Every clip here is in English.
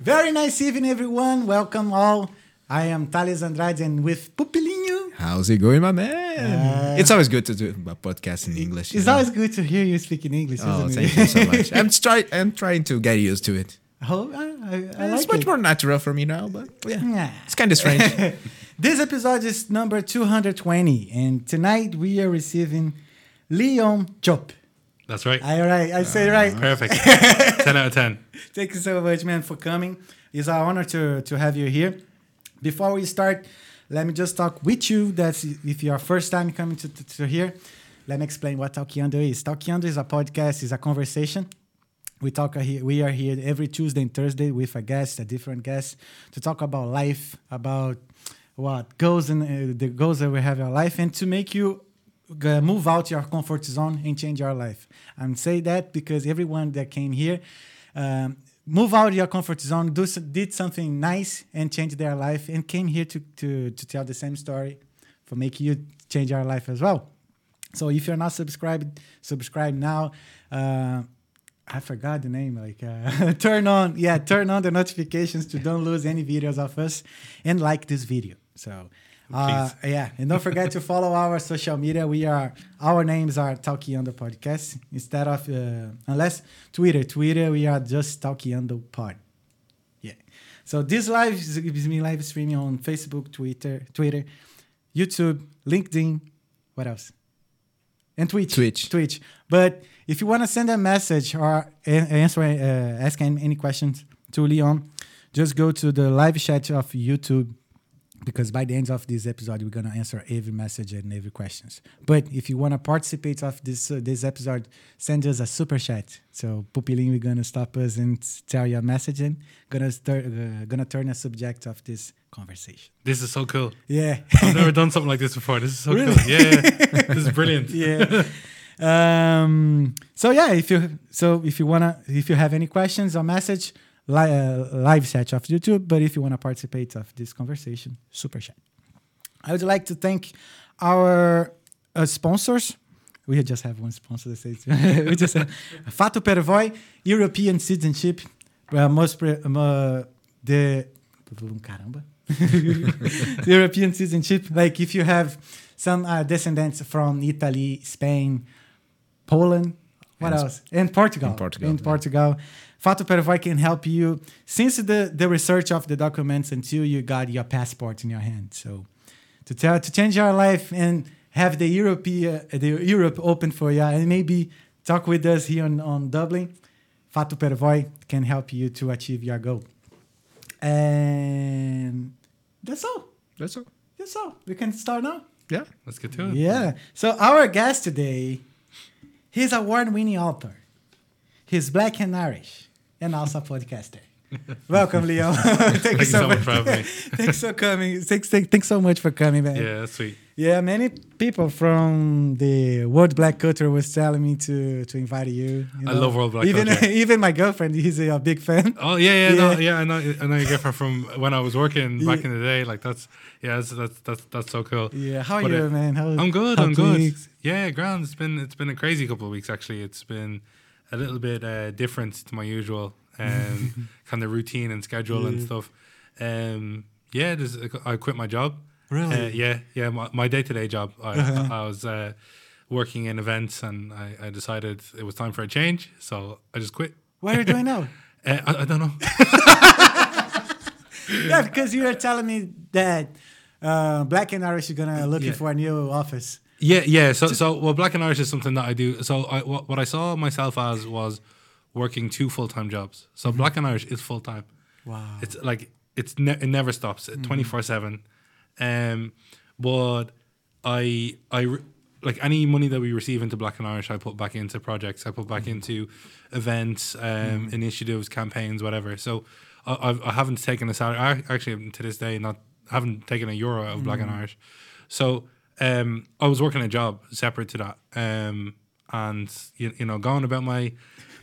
Very nice evening, everyone. Welcome all. I am Thales Andrade and with Pupilinho. How's it going, my man? Uh, it's always good to do a podcast in English. It's know? always good to hear you speak in English, Oh, thank you so much. I'm try I'm trying to get used to it. oh, I, I, I it's much it. more natural for me now, but yeah, Nah. it's kind of strange. This episode is number 220, and tonight we are receiving Leon Diop. That's right. All right, I say right. Perfect. 10 out of 10. Thank you so much, man, for coming. It's our honor to, to have you here. Before we start, let me just talk with you. That's if you're first time coming to, to, to here. Let me explain what Talkeando is. Talkeando is a podcast, is a conversation. We talk here. We are here every Tuesday and Thursday with a guest, a different guest, to talk about life, about what goes in uh, the goals that we have in our life, and to make you move out your comfort zone and change your life. I'm say that because everyone that came here, um, move out your comfort zone, do did something nice and change their life, and came here to to to tell the same story, for make you change your life as well. So if you're not subscribed, subscribe now. Uh, I forgot the name. Like uh, turn on, yeah, turn on the notifications to don't lose any videos of us, and like this video. So. Uh, yeah, and don't forget to follow our social media. We are our names are Talkeando podcast instead of uh, unless Twitter. Twitter we are just Talkeando pod. Yeah. So this live is me live streaming on Facebook, Twitter, Twitter, YouTube, LinkedIn. What else? And Twitch. Twitch. Twitch. But if you want to send a message or answer, uh, ask any questions to Leon, just go to the live chat of YouTube because by the end of this episode we're gonna answer every message and every questions. But if you wanna participate of this uh, this episode, send us a super chat. So Pupilinho, we're gonna stop us and tell your message and gonna start, uh, gonna turn a subject of this conversation. This is so cool. Yeah. I've never done something like this before. This is so Really? cool. Yeah, yeah. This is brilliant. yeah. Um, so yeah, if you so if you wanna if you have any questions or message, li- uh, live chat of YouTube. But if you wanna participate of this conversation, super chat. I would like to thank our uh, sponsors. We just have one sponsor that says we just have Fatto Per Voi, European citizenship, uh, most pre- uh, the caramba. European citizenship. Like if you have some uh, descendants from Italy, Spain, Poland, what And else? And Portugal. In Portugal, In yeah. Fatto Per Voi can help you since the, the research of the documents until you got your passport in your hand. So to tell to change your life and have the Europe uh, the Europe open for you and maybe talk with us here on, on Dublin. Fatto Per Voi can help you to achieve your goal. And that's all. That's all. That's all. We can start now. Yeah. Let's get to it. Yeah. So our guest today, he's award-winning author. He's black and Irish, and also a podcaster. Welcome, Leo. Thank, you so much for having me. thanks for coming. Thanks, thanks, thanks so much for coming, man. Yeah, that's sweet. Yeah, many people from the world black culture was telling me to to invite you. you I love world black even, culture. Even my girlfriend, he's a big fan. Oh yeah, yeah, no, Yeah. yeah. I know, I know your girlfriend from when I was working back Yeah. in the day. Like that's, yeah, that's that's that's, that's so cool. Yeah, how are But, you, uh, man? How, I'm good. I'm good. things? Yeah, ground. It's been it's been a crazy couple of weeks actually. It's been a little bit uh, different to my usual um, kind of routine and schedule and stuff. Um, yeah, I quit my job. Really? Uh, yeah, yeah. My, my day-to-day job. I, Uh-huh. I was uh, working in events, and I, I decided it was time for a change. So I just quit. What are you doing now? Uh, I, I don't know. yeah, because you were telling me that uh, Black and Irish is gonna looking Yeah. for a new office. Yeah, yeah. So, so well, Black and Irish is something that I do. So, I, what, what I saw myself as was working two full time jobs. So, mm-hmm. Black and Irish is full time. Wow. It's like it's ne- it never stops. Mm-hmm. Twenty four seven. Um, but I I like any money that we receive into Black and Irish, I put back into projects. I put back mm-hmm. into events, um, initiatives, campaigns, whatever. So I, I haven't taken a salary. I actually to this day not haven't taken a euro out of Black and Irish. So um, I was working a job separate to that, um, and you, you know going about my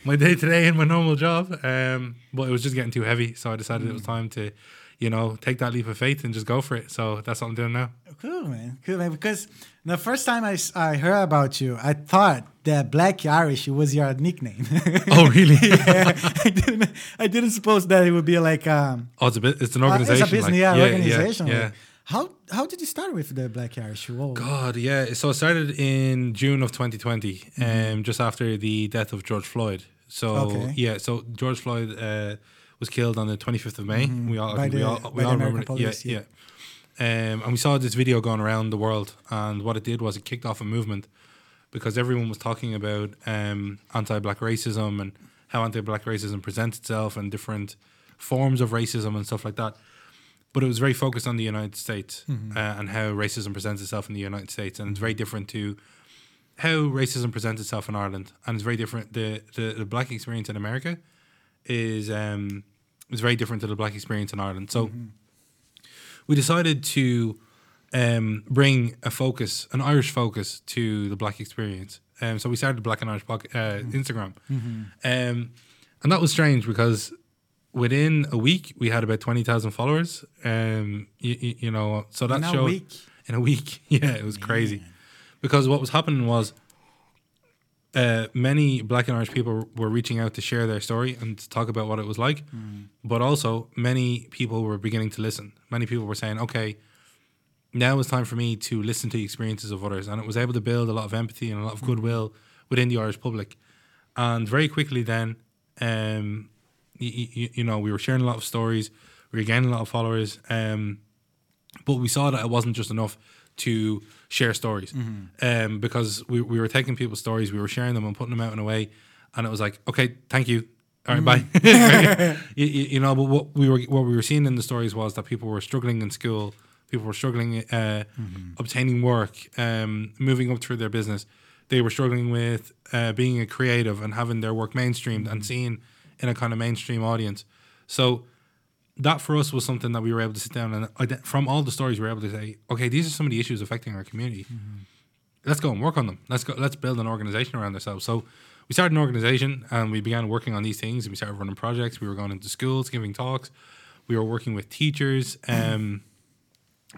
my day today in my normal job. Um, but it was just getting too heavy, so I decided it was time to, you know, take that leap of faith and just go for it. So that's what I'm doing now. Cool, man. Cool, man. Because the first time I, I heard about you, I thought that Black Irish was your nickname. Oh, really? yeah, I didn't. I didn't suppose that it would be like um. Oh, it's a bit. It's an uh, organization. it's a business, like- yeah, yeah, organization. Yeah. like, how how did you start with the Black Irish? Whoa. God, yeah. So it started in June of 2020, Mm-hmm. um, just after the death of George Floyd. So Okay. yeah, so George Floyd uh, was killed on the 25th of May. We all, Mm-hmm. By think we all, we the all remember. it. police, yeah, yeah. yeah. Um, and we saw this video going around the world, and what it did was it kicked off a movement because everyone was talking about um, anti-black racism and how anti-black racism presents itself and different forms of racism and stuff like that. But it was very focused on the United States uh, and how racism presents itself in the United States, and it's very different to how racism presents itself in Ireland, and it's very different. The the, the black experience in America is um is very different to the black experience in Ireland. So we decided to um, bring a focus, an Irish focus, to the black experience. Um, so we started the Black and Irish Poc- uh, Instagram, um, and that was strange because within a week we had about twenty thousand followers. Um, you, you know, so that In a showed week? in a week. Yeah, it was crazy because what was happening was. Uh, many black and Irish people were reaching out to share their story and to talk about what it was like, but also many people were beginning to listen. Many people were saying, "Okay, now it's time for me to listen to the experiences of others. And it was able to build a lot of empathy and a lot of goodwill within the Irish public. And very quickly then, um, you, you, you know, we were sharing a lot of stories, we were gaining a lot of followers, um, but we saw that it wasn't just enough to share stories um, because we, we were taking people's stories, we were sharing them and putting them out in a way, and it was like, okay, thank you. All right, bye. you, you, you know, but what we were what we were seeing in the stories was that people were struggling in school, people were struggling uh, obtaining work, um, moving up through their business. They were struggling with uh, being a creative and having their work mainstreamed and seen in a kind of mainstream audience. So that for us was something that we were able to sit down and from all the stories we were able to say, okay, these are some of the issues affecting our community. Let's go and work on them. Let's go. Let's build an organization around ourselves. So we started an organization and we began working on these things. And we started running projects. We were going into schools, giving talks. We were working with teachers. Um,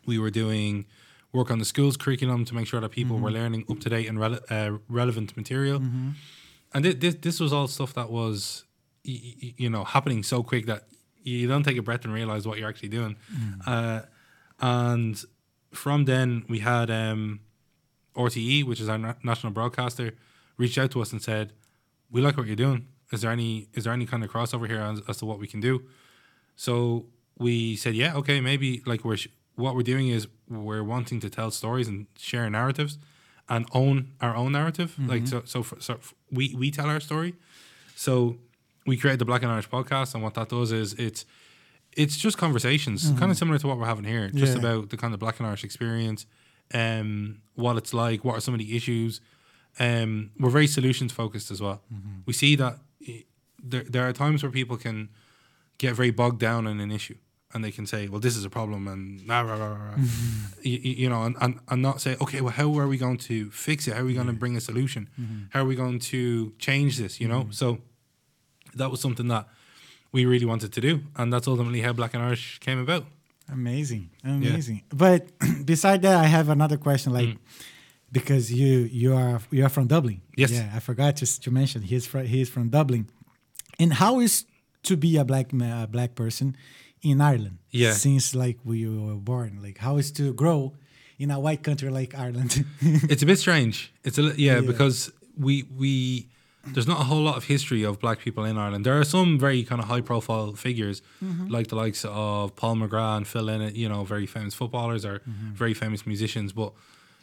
we were doing work on the school's curriculum to make sure that people were learning up to date and rele- uh, relevant material. And thi- this this was all stuff that was, you know, happening so quick that you don't take a breath and realize what you're actually doing. Uh, and from then we had um, RTE, which is our na- national broadcaster, reached out to us and said, "We like what you're doing. Is there any is there any kind of crossover here as, as to what we can do?" So we said, "Yeah, okay, maybe like we're sh- what we're doing is we're wanting to tell stories and share narratives." And own our own narrative, like so. So, for, so f- we we tell our story, so we created the Black and Irish podcast, and what that does is it's it's just conversations, mm-hmm. kind of similar to what we're having here, just Yeah. about the kind of Black and Irish experience, um, what it's like, what are some of the issues. Um, we're very solutions focused as well. Mm-hmm. We see that i- there there are times where people can get very bogged down in an issue. And they can say, "Well, this is a problem," and rah, rah, rah, rah. Mm-hmm. you, you know, and, and, and not say, "Okay, well, how are we going to fix it? How are we going to bring a solution? How are we going to change this?" You know, so that was something that we really wanted to do, and that's ultimately how Black and Irish came about. Amazing, amazing. But beside that, I have another question. Like, mm. because you you are you are from Dublin. Yes. Yeah, I forgot to, to mention he's from he's from Dublin. And how is to be a black ma- a black person in Ireland? Yeah. Since like we were born, like how is to grow in a white country like Ireland? it's a bit strange. It's a yeah, Yeah. because we we there's not a whole lot of history of black people in Ireland. There are some very kind of high profile figures mm-hmm. like the likes of Paul McGrath and Phil Lynott, you know, very famous footballers or mm-hmm. very famous musicians, but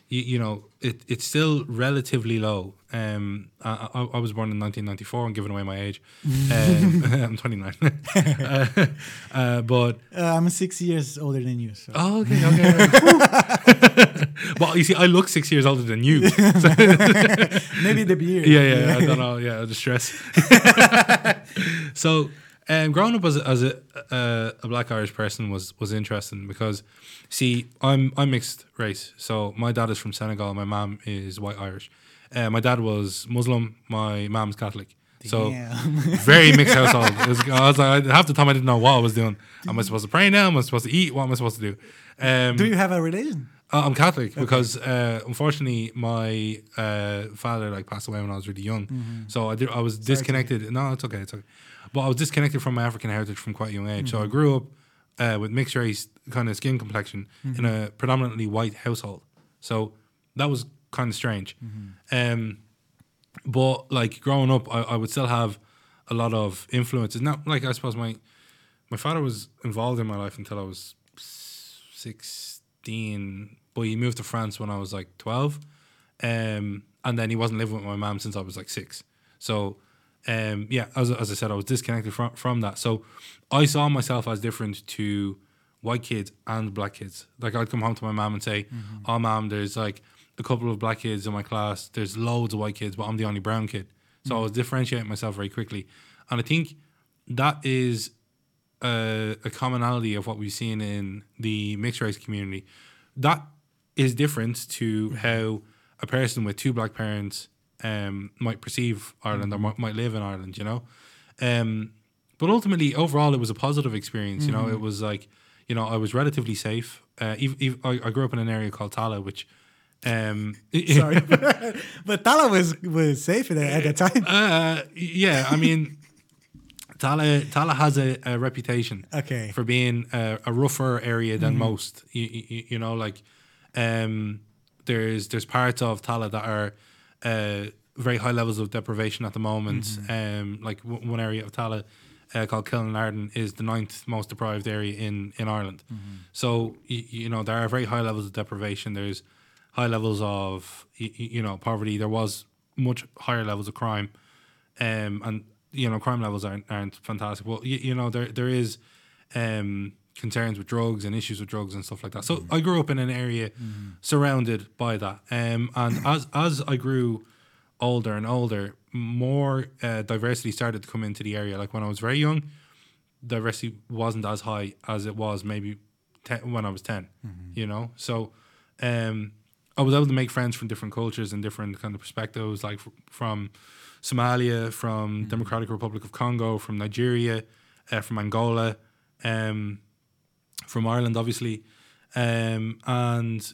you, you know, it, it's still relatively low. Um, I, I, I was born in 1994. I'm giving away my age. Um, I'm 29. uh, uh, but uh, I'm six years older than you. So. Oh, okay, okay. well, you see, I look six years older than you. Maybe the beard. yeah, yeah, I don't know. Yeah, the stress. so, um, growing up as a, as a, uh, a black Irish person was was interesting because, see, I'm I'm mixed race. So my dad is from Senegal. My mom is white Irish. Uh, my dad was Muslim. My mom's Catholic. So very mixed household. Was, I was like, half the time I didn't know what I was doing. Am I supposed to pray now? Am I supposed to eat? What am I supposed to do? Um, Do you have a religion? uh, I'm Catholic because uh, unfortunately my uh, father like passed away when I was really young. So I did, I was disconnected. No, it's okay, it's okay. But I was disconnected from my African heritage from quite a young age. So I grew up uh, with mixed race kind of skin complexion in a predominantly white household. So that was kind of strange. Um, but like growing up, I, I would still have a lot of influences. Not like I suppose my my father was involved in my life until I was sixteen, but he moved to France when I was like twelve, um, and then he wasn't living with my mom since I was like six. So, um, yeah, as, as I said, I was disconnected from from that. So, I saw myself as different to white kids and black kids. Like I'd come home to my mom and say, mm-hmm. "Oh, mom, there's like a couple of black kids in my class. There's loads of white kids, but I'm the only brown kid." So I mm. was differentiating myself very quickly, and I think that is a, a commonality of what we've seen in the mixed race community. That is different to mm-hmm. how a person with two black parents um, might perceive Ireland or might, might live in Ireland, you know. Um, but ultimately, overall, it was a positive experience. You know, it was like, you know, I was relatively safe. Uh, ev- ev- I, I grew up in an area called Tallaght, which, um, Sorry, but Tallaght was was safe there at the time. uh, yeah, I mean, Tallaght Tallaght has a, a reputation Okay. for being a, a rougher area than most. You, you, you know, like um, there's there's parts of Tallaght that are uh, very high levels of deprivation at the moment. Um, like w- one area of Tallaght uh, called Killinarden is the ninth most deprived area in in Ireland. So you, you know there are very high levels of deprivation. There's high levels of y- y- you know poverty. There was much higher levels of crime, um, and you know crime levels aren't aren't fantastic. Well, you, you know there there is um, concerns with drugs and issues with drugs and stuff like that. So I grew up in an area surrounded by that, um, and as as I grew older and older, more uh, diversity started to come into the area. Like when I was very young, diversity wasn't as high as it was maybe ten, when I was 10 You know, so um, I was able to make friends from different cultures and different kind of perspectives, like f- from Somalia, from Democratic Republic of Congo, from Nigeria, uh, from Angola, um, from Ireland, obviously, um, and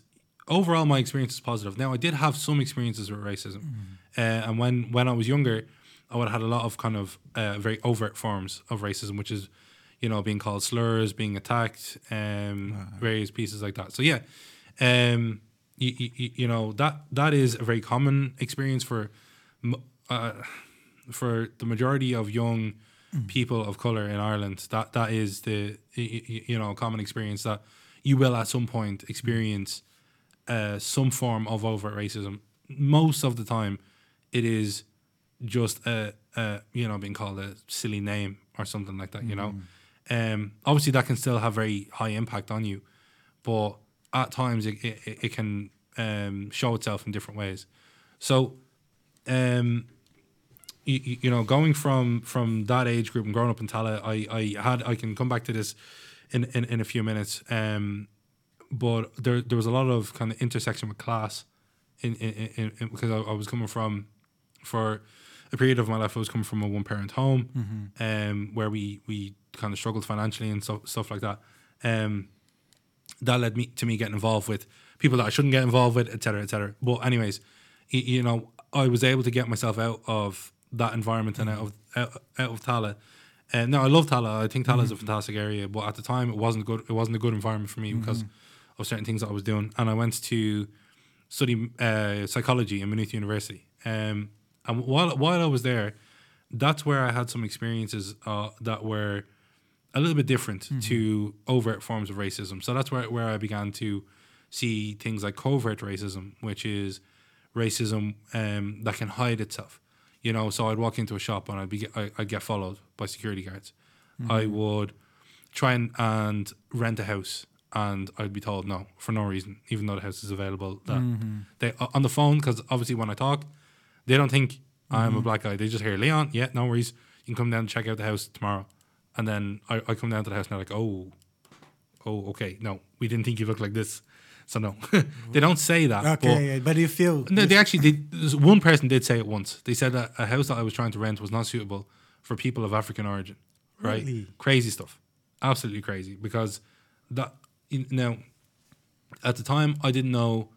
overall my experience is positive. Now I did have some experiences with racism, uh, and when when I was younger, I would have had a lot of kind of uh, very overt forms of racism, which is, you know, being called slurs, being attacked, um, various pieces like that. So yeah, um, you, you, you know that that is a very common experience for uh, for the majority of young people of color in Ireland. That that is the you know common experience that you will at some point experience uh, some form of overt racism. Most of the time, it is just a, a you know being called a silly name or something like that. You know, um, obviously that can still have very high impact on you, but at times it it, it can um, show itself in different ways. So, um, you, you know, going from from that age group and growing up in Tallaght, I I had I can come back to this in in, in a few minutes. Um, but there there was a lot of kind of intersection with class, in in, in, in because I, I was coming from for a period of my life I was coming from a one parent home, um, where we we kind of struggled financially and so, stuff like that. Um, that led me to me getting involved with people that I shouldn't get involved with, et cetera, et cetera. But anyways, y- you know, I was able to get myself out of that environment and out of out, out of Tallaght. And no, I love Tallaght. I think Tallaght is a fantastic area, but at the time it wasn't good. It wasn't a good environment for me because of certain things that I was doing. And I went to study uh, psychology in Maynooth University. Um, and while while I was there, that's where I had some experiences uh, that were a little bit different to overt forms of racism. So that's where where I began to see things like covert racism, which is racism um, that can hide itself. You know, so I'd walk into a shop and I'd be I, I'd get followed by security guards. I mm-hmm. would try and, and rent a house and I'd be told no for no reason, even though the house is available. That mm-hmm. they uh, on the phone because obviously when I talk, they don't think I'm a mm-hmm. black guy. They just hear Leon. Yeah, no worries. You can come down and check out the house tomorrow. And then I, I come down to the house and they're like, oh, oh, okay, no, we didn't think you looked like this. So no, they don't say that. but- Okay, but you feel no, they actually did. One person did say it once. They said that a house that I was trying to rent was not suitable for people of African origin. Right? Really? Crazy stuff. Absolutely crazy. Because that you now, at the time, I didn't know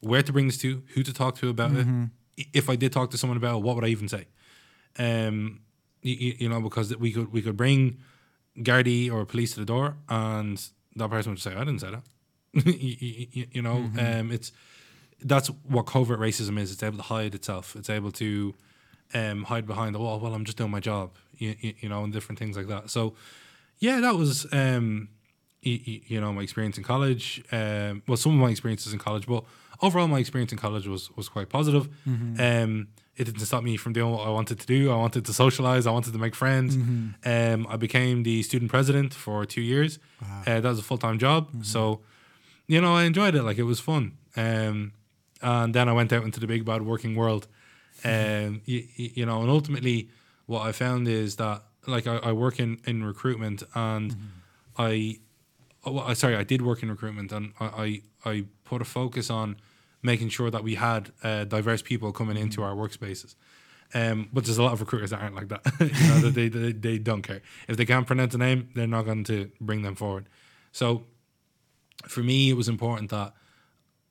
where to bring this to, who to talk to about Mm-hmm. it. If I did talk to someone about it, what would I even say? Um, you, you know, because we could we could bring Gardaí or police to the door, and that person would say, "I didn't say that." you, you- know, Mm-hmm. um, it's that's what covert racism is. It's able to hide itself. It's able to um, hide behind the wall. Well, I'm just doing my job, you, you, you know, and different things like that. So, yeah, that was um, you, you know my experience in college. Um, well, some of my experiences in college, but overall, my experience in college was was quite positive. Um, it didn't stop me from doing what I wanted to do. I wanted to socialize. I wanted to make friends. Um, I became the student president for two years. Uh, that was a full time job. So, you know, I enjoyed it. Like it was fun. Um, and then I went out into the big bad working world. Um, you, you know, and ultimately, what I found is that like I, I work in in recruitment, and I, oh, well, I sorry, I did work in recruitment, and I I, I put a focus on making sure that we had uh, diverse people coming into our workspaces. Um, but there's a lot of recruiters that aren't like that. you know, that they, they they don't care if they can't pronounce a name, they're not going to bring them forward. So, for me, it was important that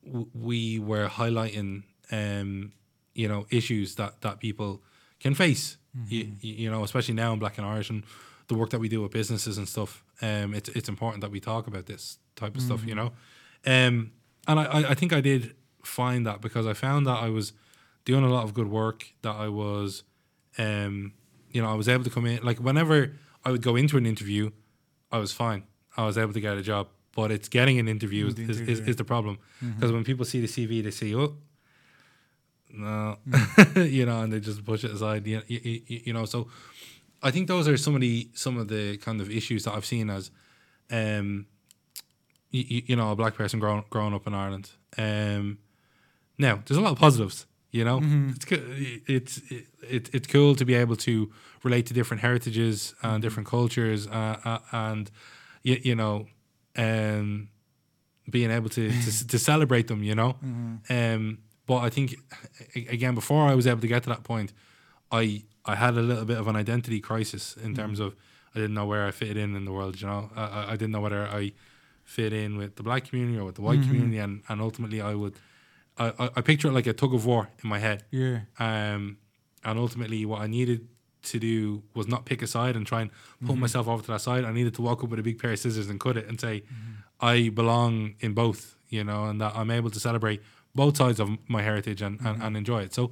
w- we were highlighting, um, you know, issues that that people can face. You, you know, especially now in Black and Irish and the work that we do with businesses and stuff. Um, it's it's important that we talk about this type of stuff. You know, um, and I I- I think I did find that because I found that I was doing a lot of good work. That I was, um, you know, I was able to come in like whenever I would go into an interview, I was fine. I was able to get a job. But it's getting an interview is, The is, is, is the problem. Because when people see the CV, they see, oh, no, you know, and they just push it aside. You, you, you know, so I think those are some of the some of the kind of issues that I've seen as, um, you, you know, a black person growing growing up in Ireland. Um, now there's a lot of positives. You know, it's co- it's it, it's cool to be able to relate to different heritages and different cultures, uh, uh, and you, you know, um, being able to, to to celebrate them. You know, um, but I think again before I was able to get to that point, I I had a little bit of an identity crisis in terms of I didn't know where I fit in in the world. You know, I, I- didn't know whether I fit in with the black community or with the white community, and, and ultimately I would. I, I- I picture it like a tug of war in my head. Yeah. Um, and ultimately, what I needed to do was not pick a side and try and pull myself over to that side. I needed to walk up with a big pair of scissors and cut it and say, I belong in both, you know, and that I'm able to celebrate both sides of my heritage and, and, and enjoy it. So,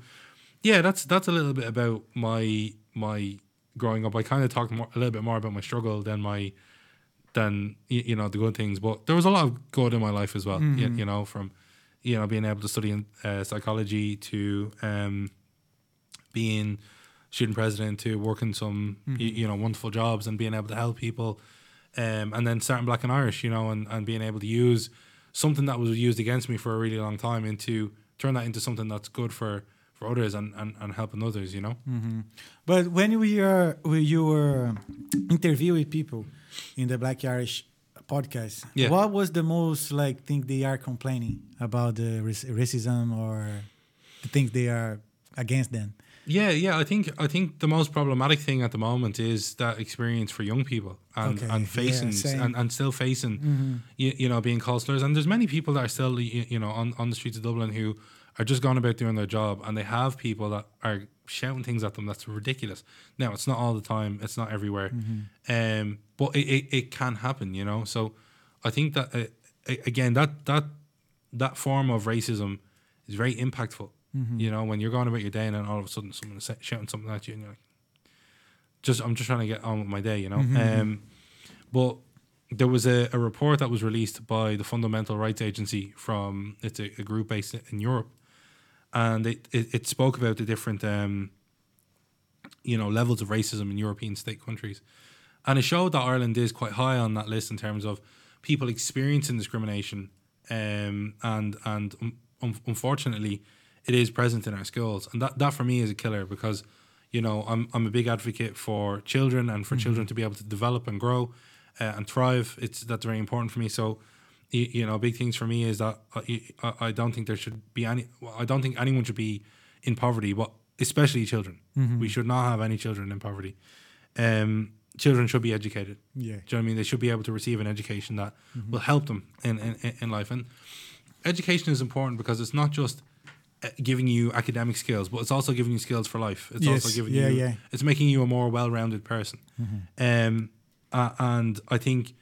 yeah, that's that's a little bit about my my growing up. I kind of talked more, a little bit more about my struggle than my than you know the good things, but there was a lot of good in my life as well. You, you know, from you know being able to study in, uh, psychology to um, being student president to working some y- mm-hmm. you know wonderful jobs and being able to help people, um, and then starting Black and Irish, you know, and, and being able to use something that was used against me for a really long time into turn that into something that's good for for others and, and, and helping others, you know. Mm-hmm. But when we are when you were um, interviewing people in the Black Irish podcast, Yeah. what was the most like thing they are complaining about the racism or the things they are against them? Yeah, yeah. I think I think the most problematic thing at the moment is that experience for young people and, Okay, and facing same. and, and still facing you, you know being called slurs. And there's many people that are still you, you know on, on the streets of Dublin who are just going about doing their job and they have people that are shouting things at them that's ridiculous. Now it's not all the time. It's not everywhere. Um, but it, it, it can happen. You know. So I think that uh, again that that that form of racism is very impactful. You know, when you're going about your day and then all of a sudden someone is shouting something at you and you're like, just I'm just trying to get on with my day, you know. Um, but there was a, a report that was released by the Fundamental Rights Agency from it's a, a group based in Europe, and it, it, it spoke about the different um, you know levels of racism in European state countries, and it showed that Ireland is quite high on that list in terms of people experiencing discrimination, um, and and um, un- unfortunately, it is present in our schools, and that that for me is a killer because you know I'm I'm a big advocate for children and for children to be able to develop and grow uh, and thrive. It's that's very important for me. So, you, you know, big things for me is that I, I I don't think there should be any. well, I don't think anyone should be in poverty, but especially children. We should not have any children in poverty. Um, children should be educated. Yeah. Do you know what I mean? They should be able to receive an education that will help them in, in, in life. And education is important because it's not just uh, giving you academic skills, but it's also giving you skills for life. It's also giving Yeah, you, yeah. it's making you a more well-rounded person. Um, uh, and I think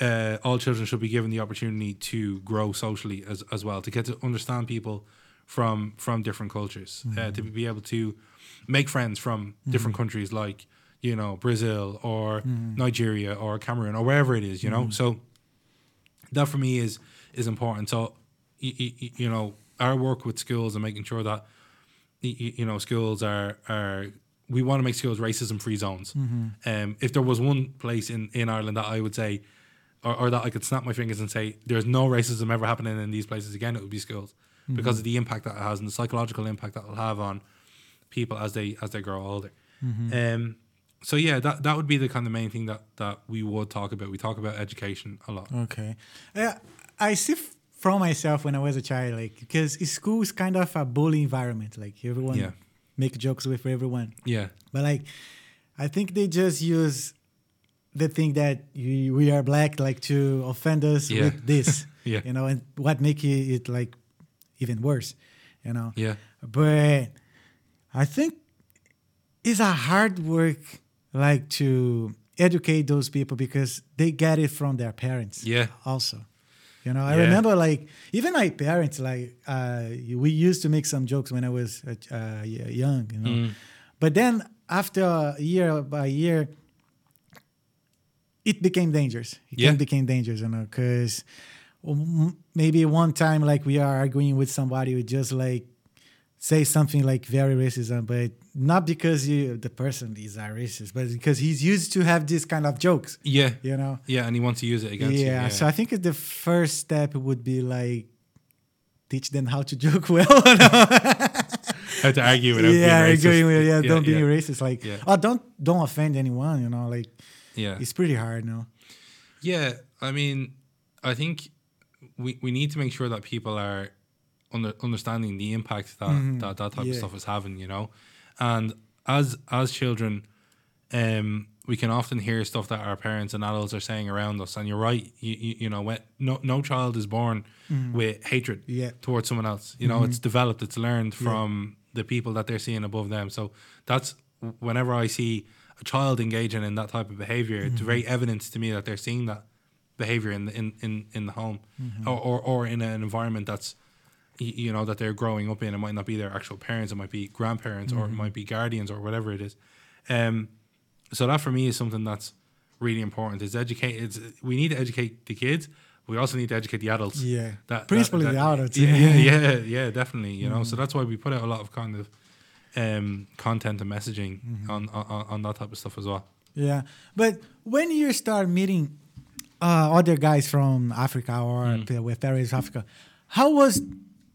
uh, all children should be given the opportunity to grow socially as, as well, to get to understand people from from different cultures, uh, to be able to make friends from different countries like you know Brazil or Nigeria or Cameroon or wherever it is, you know. So that for me is is important. So y- y- y- you know our work with schools and making sure that you know schools are are we want to make schools racism free zones. Um, if there was one place in in Ireland that I would say. Or, or that I could snap my fingers and say there's no racism ever happening in these places again, it would be schools because of the impact that it has and the psychological impact that it'll have on people as they as they grow older. Um, so yeah, that that would be the kind of main thing that that we would talk about. We talk about education a lot. Okay. Yeah, I see f- from myself when I was a child, like because school is kind of a bully environment. Like everyone Yeah. make jokes with for everyone, Yeah, but like I think they just use the thing that you, we are black like to offend us Yeah. with this. Yeah. You know, and what make it, it like even worse. You know. yeah, But I think it's a hard work like to educate those people because they get it from their parents Yeah. also you know i Yeah. remember like even my parents like uh, we used to make some jokes when i was uh, young you know Mm. but then after year by year it became dangerous it Yeah. became dangerous you know because maybe one time like we are arguing with somebody we just like say something like very racism but not because you the person is a racist but because he's used to have this kind of jokes yeah, you know yeah, and he wants to use it against yeah, you. so i think the first step would be like teach them how to joke well how to argue without yeah being racist. arguing with- yeah, don't be racist like Yeah. oh don't don't offend anyone you know like yeah. it's pretty hard no Yeah, I mean, I think we, we need to make sure that people are under, understanding the impact that, mm-hmm. that that type of stuff is having, you know. And as as children, um, we can often hear stuff that our parents and adults are saying around us. And you're right, you you, you know, when, no no child is born mm-hmm. with hatred Yeah. towards someone else. You know, it's mm-hmm. developed, it's learned from the people that they're seeing above them. So that's whenever I see a child engaging in that type of behavior, it's very evident to me that they're seeing that behavior in the, in, in, in the home or, or, or in an environment that's you know that they're growing up in. It might not be their actual parents. It might be grandparents or it might be guardians or whatever it is. Um so that for me is something that's really important. Is educate it's, we need to educate the kids. We also need to educate the adults. Yeah. that, Principally that, the adults, yeah yeah. yeah yeah, definitely you know. So that's why we put out a lot of kind of um content and messaging on, on on that type of stuff as well. Yeah, but when you start meeting uh, other guys from Africa or Mm. with parents Africa, how was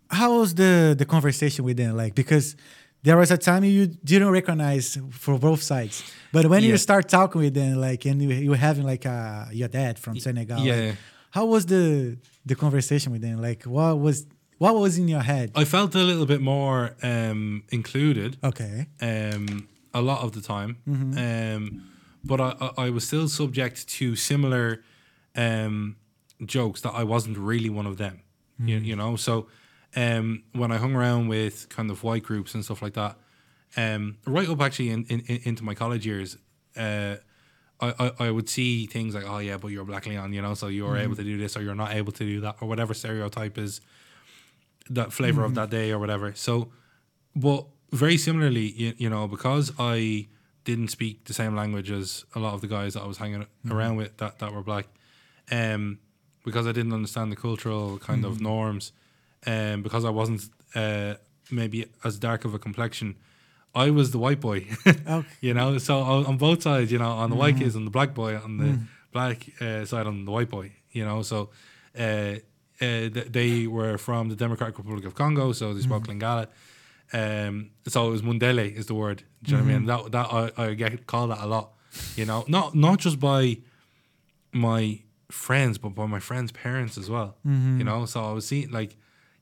how was the the conversation with them like? Because there was a time you didn't recognize for both sides, but when you start talking with them, like, and you, you were having like uh, your dad from Senegal, yeah, like, yeah. how was the the conversation with them? Like, what was what was in your head? I felt a little bit more um included Okay, um, a lot of the time. Um, but I, I, was still subject to similar um, jokes that I wasn't really one of them. You, you know, so um, when I hung around with kind of white groups and stuff like that, um, right up actually in, in, in, into my college years, uh, I, I, I would see things like, oh yeah, but you're Black Leon, you know, so you're able to do this or you're not able to do that or whatever stereotype is that flavor of that day or whatever. So, but very similarly, you, you know, because I didn't speak the same language as a lot of the guys that I was hanging around with that, that were black, um, because I didn't understand the cultural kind of norms, um, because I wasn't uh, maybe as dark of a complexion, I was the white boy. okay, you know so on both sides you know on the white kids and the black boy on the black uh, side on the white boy you know so uh, uh, th- they were from the democratic republic of congo so they spoke lingala. Um, so it was mundele is the word do you know what i mean? That, that I, I get called that a lot you know not not just by my friends, but by my friends' parents as well. Mm-hmm. You know, so I was seeing like,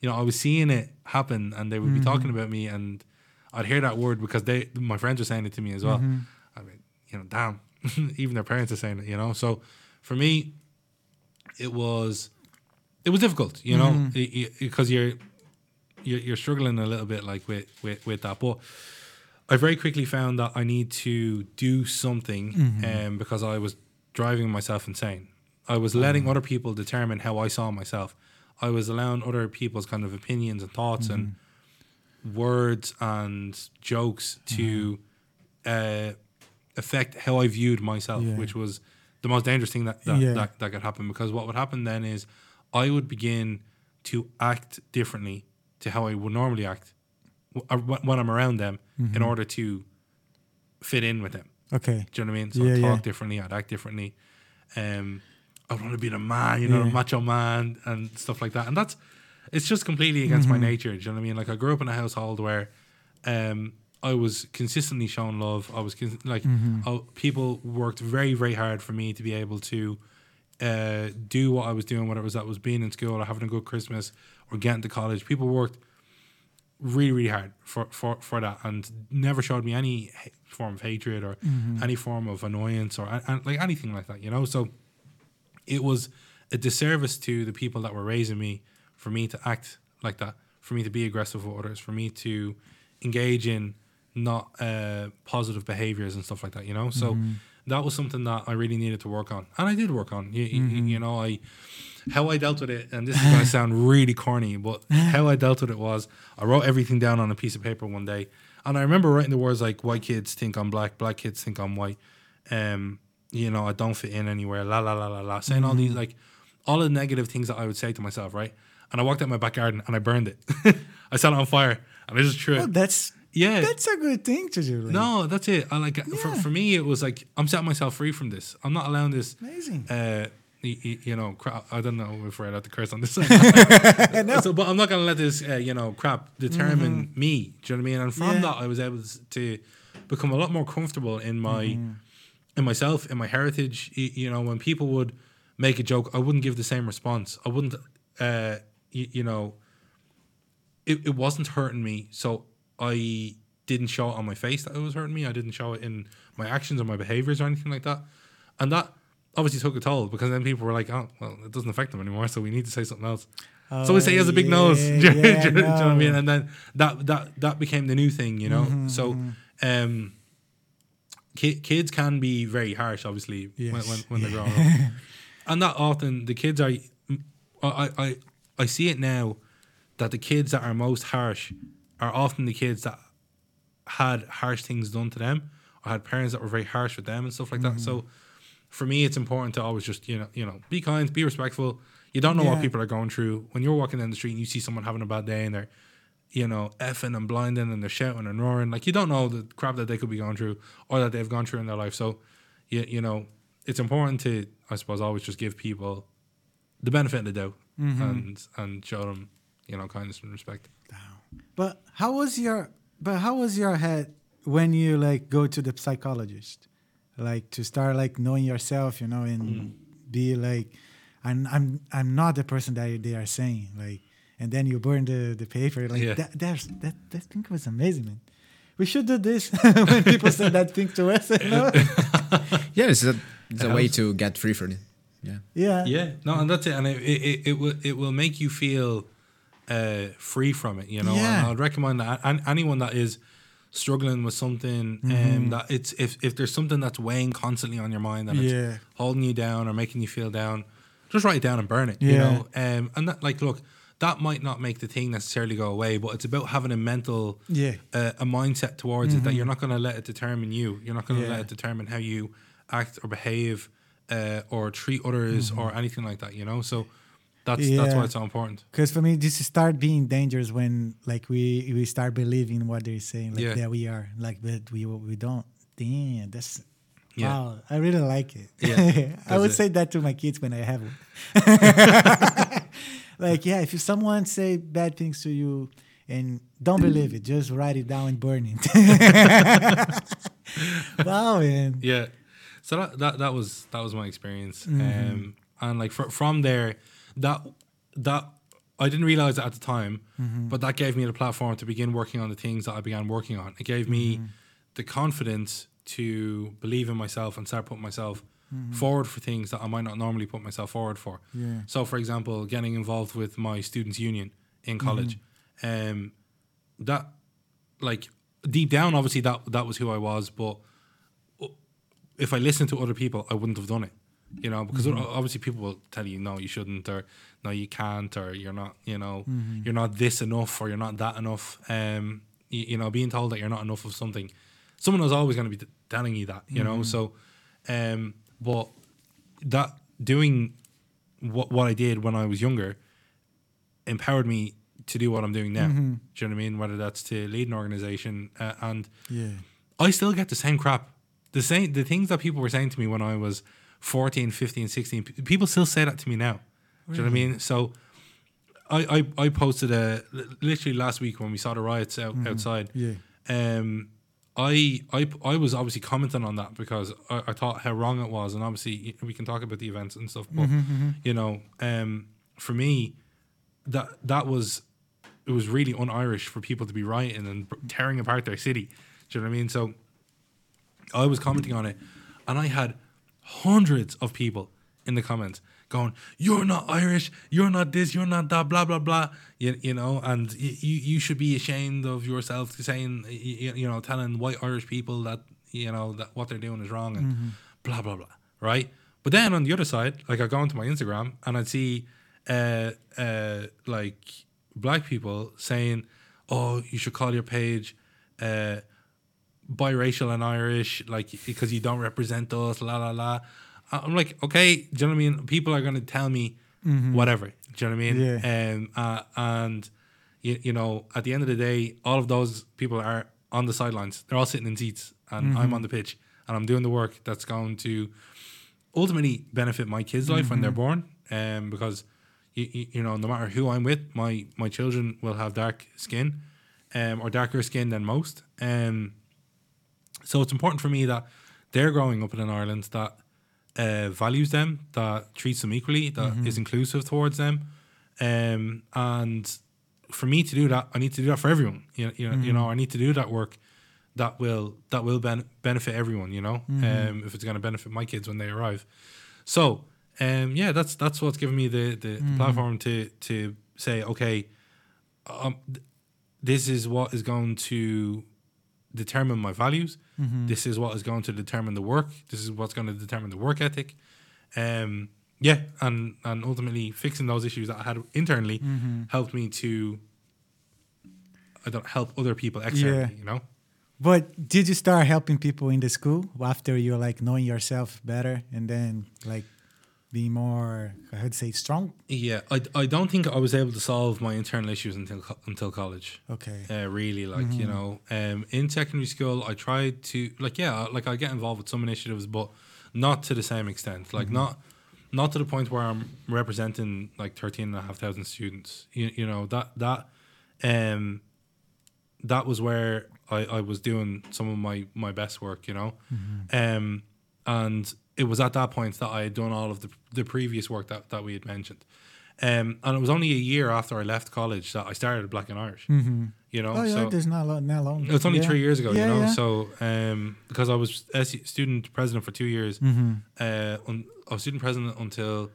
you know, I was seeing it happen, and they would be Mm-hmm. talking about me, and I'd hear that word because they, my friends were saying it to me as well. Mm-hmm. I mean, you know, damn, even their parents are saying it. You know, so for me, it was, it was difficult. You know, Mm-hmm. because you're, you're you're struggling a little bit like with with with that, but. I very quickly found that I need to do something Mm-hmm. um, because I was driving myself insane. I was letting other people determine how I saw myself. I was allowing other people's kind of opinions and thoughts and words and jokes to uh, affect how I viewed myself, Yeah. which was the most dangerous thing that that, Yeah. that that could happen. Because what would happen then is I would begin to act differently to how I would normally act uh, wh- when I'm around them in order to fit in with them. Okay. Do you know what I mean? So Yeah, I'd talk yeah. differently, I'd act differently. Um, I want to be the man, you know, Yeah. the macho man and stuff like that. And that's it's just completely against Mm-hmm. my nature. Do you know what I mean? Like I grew up in a household where um, I was consistently shown love. I was cons- like Mm-hmm. oh, people worked very very hard for me to be able to uh, do what I was doing, whether it was that was being in school or having a good Christmas or getting to college. People worked really really hard for for for that and never showed me any form of hatred or any form of annoyance or like anything like that you know so it was a disservice to the people that were raising me for me to act like that for me to be aggressive with others for me to engage in not uh, positive behaviors and stuff like that you know? So that was something that I really needed to work on and I did work on you, you, you know? I how I dealt with it, and this is going to sound really corny, but how I dealt with it was I wrote everything down on a piece of paper one day, and I remember writing the words like "white kids think I'm black, black kids think I'm white," um, you know, I don't fit in anywhere, la la la la la, saying all these like all the negative things that I would say to myself, right? And I walked out my back garden and I burned it. I set it on fire and I just threw it. Well, that's yeah, that's a good thing to do. Like, no, that's it. I like for, Yeah. for me, it was like I'm setting myself free from this. I'm not allowing this. Amazing. Uh, y- y- you know, crap. I don't know if we're allowed to curse on this. No. so, but I'm not gonna let this, uh, you know, crap determine me. Do you know what I mean? And from Mm-hmm. Yeah. that, I was able to become a lot more comfortable in my, Mm-hmm. In myself, in my heritage. You know, when people would make a joke, I wouldn't give the same response. I wouldn't, uh, y- you know, it, it wasn't hurting me, so I didn't show it on my face that it was hurting me. I didn't show it in my actions or my behaviors or anything like that. And that obviously took a toll because then people were like, oh, well, it doesn't affect them anymore, so we need to say something else. so we say he has a big nose. Oh, yeah, do, you- yeah, do you know what I mean? And then that that that became the new thing, you know. Mm-hmm, so um ki- kids can be very harsh, obviously, when, Yes. when, when they're growing up. And that often the kids are I, I I see it now that the kids that are most harsh are often the kids that had harsh things done to them or had parents that were very harsh with them and stuff like that. So mm-hmm. for me it's important to always just, you know, you know, be kind, be respectful. You don't know what people are going through. When you're walking down the street and you see someone having a bad day and they're, you know, effing and blinding and they're shouting and roaring, like you don't know the crap that they could be going through or that they've gone through in their life. So you, you know, it's important to I suppose always just give people the benefit of the doubt and and show them, you know, kindness and respect. But how was your but how was your head when you like go to the psychologist? Like to start like knowing yourself, you know, and Mm. be like I'm I'm I'm not the person that they are saying. Like and then you burn the, the paper. Like Yeah. that that's that that thing was amazing, man. We should do this when people say that thing to us, you know? Yeah, it's a, it's a way to get free from it. Yeah. Yeah. Yeah, no, and that's it, and it it, it, it will it will make you feel uh, free from it. You know, Yeah. and I'd recommend that an- anyone that is struggling with something, Mm-hmm. um, that it's if if there's something that's weighing constantly on your mind and it's Yeah. holding you down or making you feel down, just write it down and burn it. You Yeah. know, um, and that like look. That might not make the thing necessarily go away, but it's about having a mental, Yeah. uh, a mindset towards it that you're not going to let it determine you. You're not going to Yeah. let it determine how you act or behave uh, or treat others or anything like that. You know, so that's that's Mm-hmm. Why it's so important. Because for me, this start being dangerous when like we we start believing what they're saying, like Yeah. that we are, like but we we don't. Damn, that's Yeah. wow. I really like it. Yeah, I would it. say that to my kids when I have one. like yeah, if someone say bad things to you and don't believe it, just write it down and burn it. wow, man. Yeah. So that, that that was that was my experience. Mm-hmm. Um, and like fr- from there, that that I didn't realize it at the time, Mm-hmm. but that gave me the platform to begin working on the things that I began working on. It gave me Mm-hmm. the confidence to believe in myself and start putting myself Mm-hmm. forward for things that I might not normally put myself forward for. Yeah. So, for example, getting involved with my students' union in college, um, that like deep down, obviously that that was who I was, but if I listened to other people, I wouldn't have done it. You know, because obviously people will tell you no, you shouldn't, or no, you can't, or you're not, you know, you're not this enough, or you're not that enough. Um, you, you know, being told that you're not enough of something, someone is always going to be t- telling you that. You know, so, um, but that doing what what I did when I was younger empowered me to do what I'm doing now. Do you know what I mean? Whether that's to lead an organization uh, and Yeah. I still get the same crap. The same the things that people were saying to me when I was 14, 15, 16, people still say that to me now. Do you know what I mean? So I, I, I posted a literally last week when we saw the riots out, outside. Yeah. Um, I, I I was obviously commenting on that because I, I thought how wrong it was, and obviously we can talk about the events and stuff. But you know, um, for me, that that was it was really un-Irish for people to be rioting and tearing apart their city. Do you know what I mean? So I was commenting on it, and I had hundreds of people in the comments going, "You're not Irish. You're not this. You're not that. Blah blah blah." You, you know, and you you should be ashamed of yourself saying, you, you know, telling white Irish people that you know that what they're doing is wrong and blah blah blah. Right. But then on the other side, like I go onto my Instagram and I'd see, uh, uh, like black people saying, "Oh, you should call your page." Uh, biracial and Irish, like because you don't represent us, la la la. I'm like, okay, do you know what I mean? People are gonna tell me whatever. Do you know what I mean? Yeah. Um, uh, and you, you know, at the end of the day, all of those people are on the sidelines. They're all sitting in seats, and I'm on the pitch, and I'm doing the work that's going to ultimately benefit my kids' life when they're born. Um, because you, you, you know, no matter who I'm with, my my children will have dark skin, um, or darker skin than most. Um, so it's important for me that they're growing up in an Ireland that uh, values them, that treats them equally, that is inclusive towards them, um, and for me to do that, I need to do that for everyone. You know, you know, you know I need to do that work that will that will ben- benefit everyone. You know, um, if it's going to benefit my kids when they arrive. So, um, yeah, that's that's what's given me the the, the platform to to say, okay, um, th- this is what is going to determine my values. This is what is going to determine the work. This is what's going to determine the work ethic. Um, yeah, and and ultimately fixing those issues that I had internally helped me to I don't help other people externally. Yeah. You know. But did you start helping people in the school after you're like knowing yourself better and then like being more, I would say, strong? Yeah, I, I don't think I was able to solve my internal issues until co- until college. Okay. Uh, really, like you know, um, in secondary school, I tried to like yeah, like I get involved with some initiatives, but not to the same extent. Like not not to the point where I'm representing like thirteen and a half thousand students. You, you know that that um that was where I, I was doing some of my my best work. You know, um, and it was at that point that I had done all of the the previous work that that we had mentioned. Um, and it was only a year after I left college that I started Black and Irish. You know, Oh, yeah, so there's not long. Not long. it's only Yeah. three years ago, Yeah, you know. yeah. So um, because I was student president for two years, Mm-hmm. uh, un, I was student president until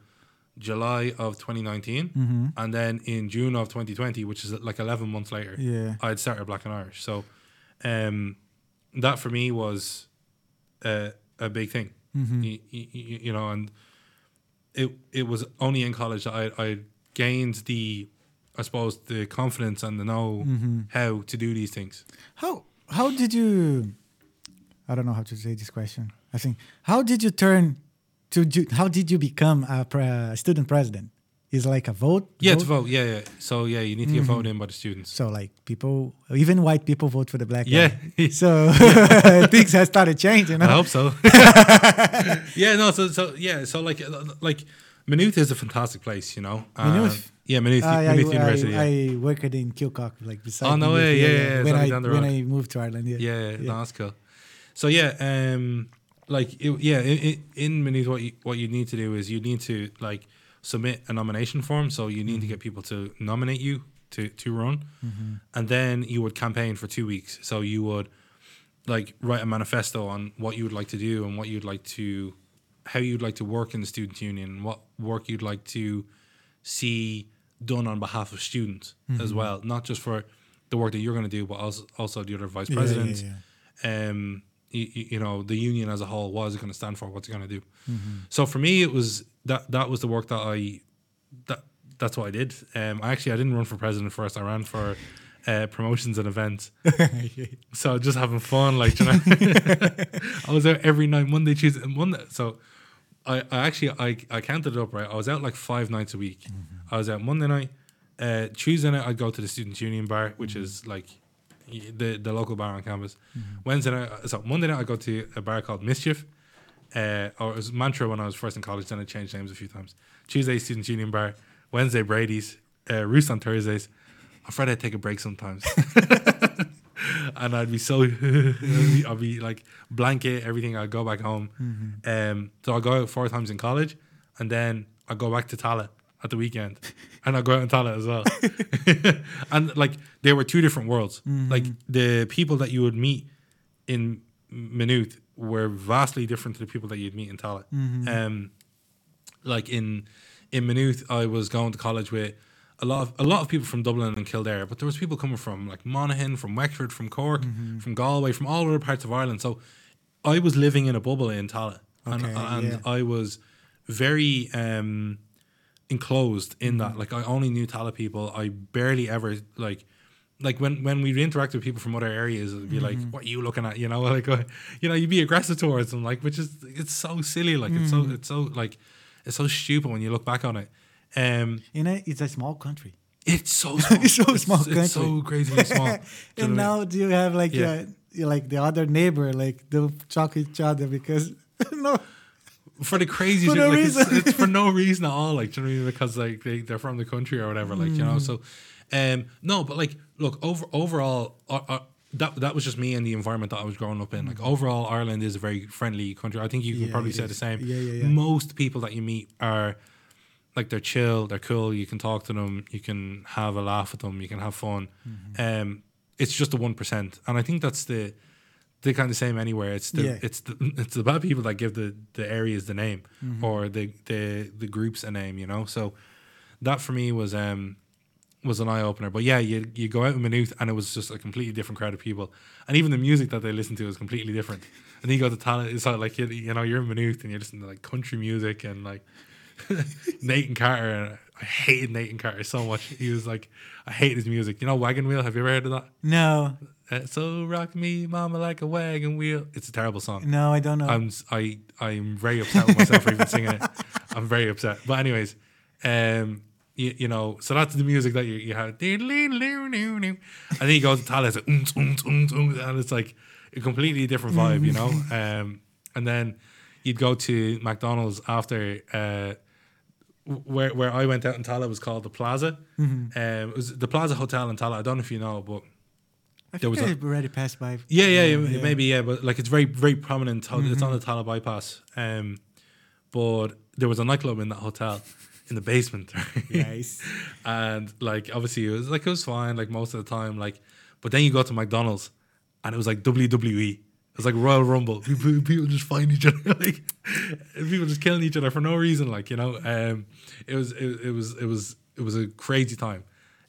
July of 2019, Mm-hmm. and then in June of 2020, which is like 11 months later, Yeah. I had started Black and Irish. So um, that for me was uh, a big thing, Mm-hmm. you, you, you know, and it it was only in college that I, I gained the, I suppose, the confidence and the know Mm-hmm. how to do these things. How how did you? I don't know how to say this question. I think how did you turn to? How did you become a pre- student president? Is like a vote? Yeah, to vote. Yeah, yeah. So yeah, you need to get Mm-hmm. voted in by the students. So like people, even white people vote for the black Yeah. guy. So things have started changing. I hope so. yeah, no. So so yeah. So like uh, like Maynooth is a fantastic place, you know. Uh, Maynooth? Yeah, Maynooth, I, Maynooth I, University. I, yeah. I worked in Kilcock, like beside. Oh, no way. Yeah, yeah, yeah, When I when. I moved to Ireland, yeah. yeah, no, that's cool. So yeah, um, like it, yeah, in, in- in Maynooth, what you what you need to do is you need to like submit a nomination form. So you need to mm-hmm. get people to nominate you to to run, mm-hmm. and then you would campaign for two weeks. So you would like write a manifesto on what you would like to do and what you'd like to how you'd like to work in the student union, what work you'd like to see done on behalf of students as mm-hmm. well, not just for the work that you're going to do, but also also the other vice Yeah, yeah, presidents. yeah. Um, you, you know, the union as a whole, what is it going to stand for? What's it going to do? So for me, it was that that was the work that I that that's what I did. Um, I actually I didn't run for president first. I ran for uh, promotions and events. So just having fun, like you know, I was out every night, Monday, Tuesday, and Monday. So I, I actually I, I counted it up right. I was out like five nights a week. I was out Monday night, uh, Tuesday night I'd go to the students' union bar, which is like the the local bar on campus. Wednesday night, so Monday night I go to a bar called Mischief. Uh, or it was Mantra when I was first in college. Then I changed names a few times. Tuesday students' union bar. Wednesday Brady's. Uh, Roost on Thursdays. On Friday I'd take a break sometimes. and I'd be so I'd, be, I'd be like blanket everything. I'd go back home. Um, so I go out four times in college, and then I go back to Tallaght at the weekend, and I go out in Tallaght as well. and like they were two different worlds. Like the people that you would meet in Maynooth were vastly different to the people that you'd meet in Tallaght. Um, like in in Maynooth, I was going to college with a lot of a lot of people from Dublin and Kildare, but there was people coming from like Monaghan, from Wexford, from Cork, from Galway, from all other parts of Ireland. So I was living in a bubble in Tallaght, and, Okay, and yeah. I was very um, enclosed in that. Like I only knew Tallaght people. I barely ever like. Like when, when we'd interact with people from other areas, it'd be like, "What are you looking at?" You know, like, uh, you know, you'd be aggressive towards them, like, which is it's so silly, like it's so it's so like it's so stupid when you look back on it. Um, You know, it's a small country. it's so small. It's so small It's, so crazy small. You and what I mean? now do you have like Yeah. yeah. like the other neighbor like don't talk each other because no for the crazy For shit, no like reason. it's for no reason at all. Like, do you know what I mean? Because like they they're from the country or whatever. Like, you Mm. know. So, um, no, but like, look, over overall, uh, uh, that that was just me and the environment that I was growing up in. Like, overall, Ireland is a very friendly country. I think you can Mm. Yeah, probably say is. the same. Yeah, yeah, yeah. Most people that you meet are like they're chill, they're cool. You can talk to them, you can have a laugh with them, you can have fun. Mm-hmm. Um, it's just the one percent, and I think that's the the kind of same anywhere. It's the Yeah. it's the it's the bad people that give the the areas the name Mm-hmm. or the the the groups a name. You know, so that for me was um was an eye opener. But yeah, you you go out in Maynooth and it was just a completely different crowd of people, and even the music that they listen to is completely different. And then you go to Tallaght, it's like you, you know you're in Maynooth and you're listening to like country music and like Nathan Carter. And I hated Nathan Carter so much. He was like, I hate his music. You know, Wagon Wheel. Have you ever heard of that? no Uh, so rock me, mama, like a wagon wheel. It's a terrible song. no I don't know I'm I I'm very upset with myself for even singing it. I'm very upset. But anyways, um, you, you know, so that's the music that you, you have. And then you go to Tallaght, it's like, and it's like a completely different vibe, you know. Um, and then you'd go to McDonald's after. Uh, where where I went out in Tallaght was called the Plaza. Um, it was the Plaza Hotel in Tallaght. I don't know if you know, but I there think was I already passed by yeah, yeah, yeah, yeah. maybe yeah, but like it's very, very prominent. It's Mm-hmm. on the Tallaght bypass. Um, but there was a nightclub in that hotel in the basement, Right? Nice. and like obviously it was like it was fine, like most of the time, like. But then you go to McDonald's, and it was like WWE. It was like Royal Rumble. People, people just find each other, like people just killing each other for no reason, like you know. Um, it was it, it was it was it was a crazy time.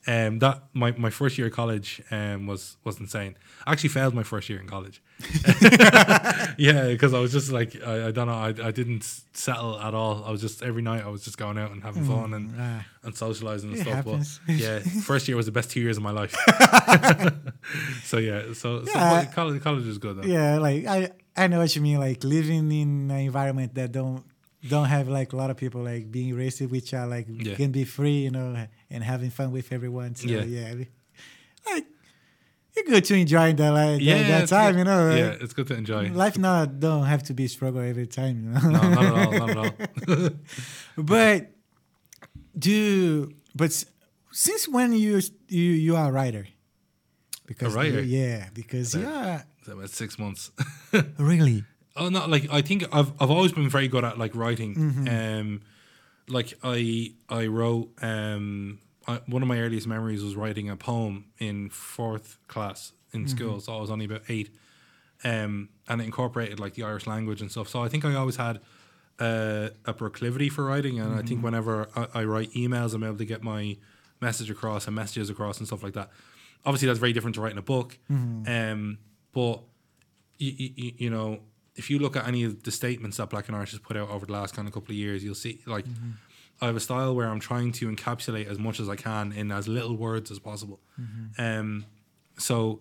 Um, that my, my first year of college um was was insane. I actually failed my first year in college. yeah, because I was just like I, I don't know I, I didn't settle at all. I was just every night I was just going out and having fun and ah. and socializing and It stuff. happens. But yeah, first year was the best two years of my life. so yeah, so, so Yeah. college college is good though. yeah like I I know what you mean like living in an environment that don't don't have like a lot of people like being racist which are like Yeah. can be free you know and having fun with everyone so Yeah. yeah, like you're good to enjoy that like Yeah, that, time good. you know like, yeah, it's good to enjoy. life not don't have to be struggle every time you know No, not at all, not at all. but do but since when you you you are a writer because writer? you- yeah because About- yeah about six months. really Oh no, like I think I've I've always been very good at like writing. Um, like I I wrote um I, one of my earliest memories was writing a poem in fourth class in school. So I was only about eight, um, and it incorporated like the Irish language and stuff. So I think I always had uh, a proclivity for writing, and I think whenever I, I write emails, I'm able to get my message across and messages across and stuff like that. Obviously, that's very different to writing a book, um, but you, you, you know, if you look at any of the statements that Black and Irish has put out over the last kind of couple of years, you'll see like I have a style where I'm trying to encapsulate as much as I can in as little words as possible. Um, so,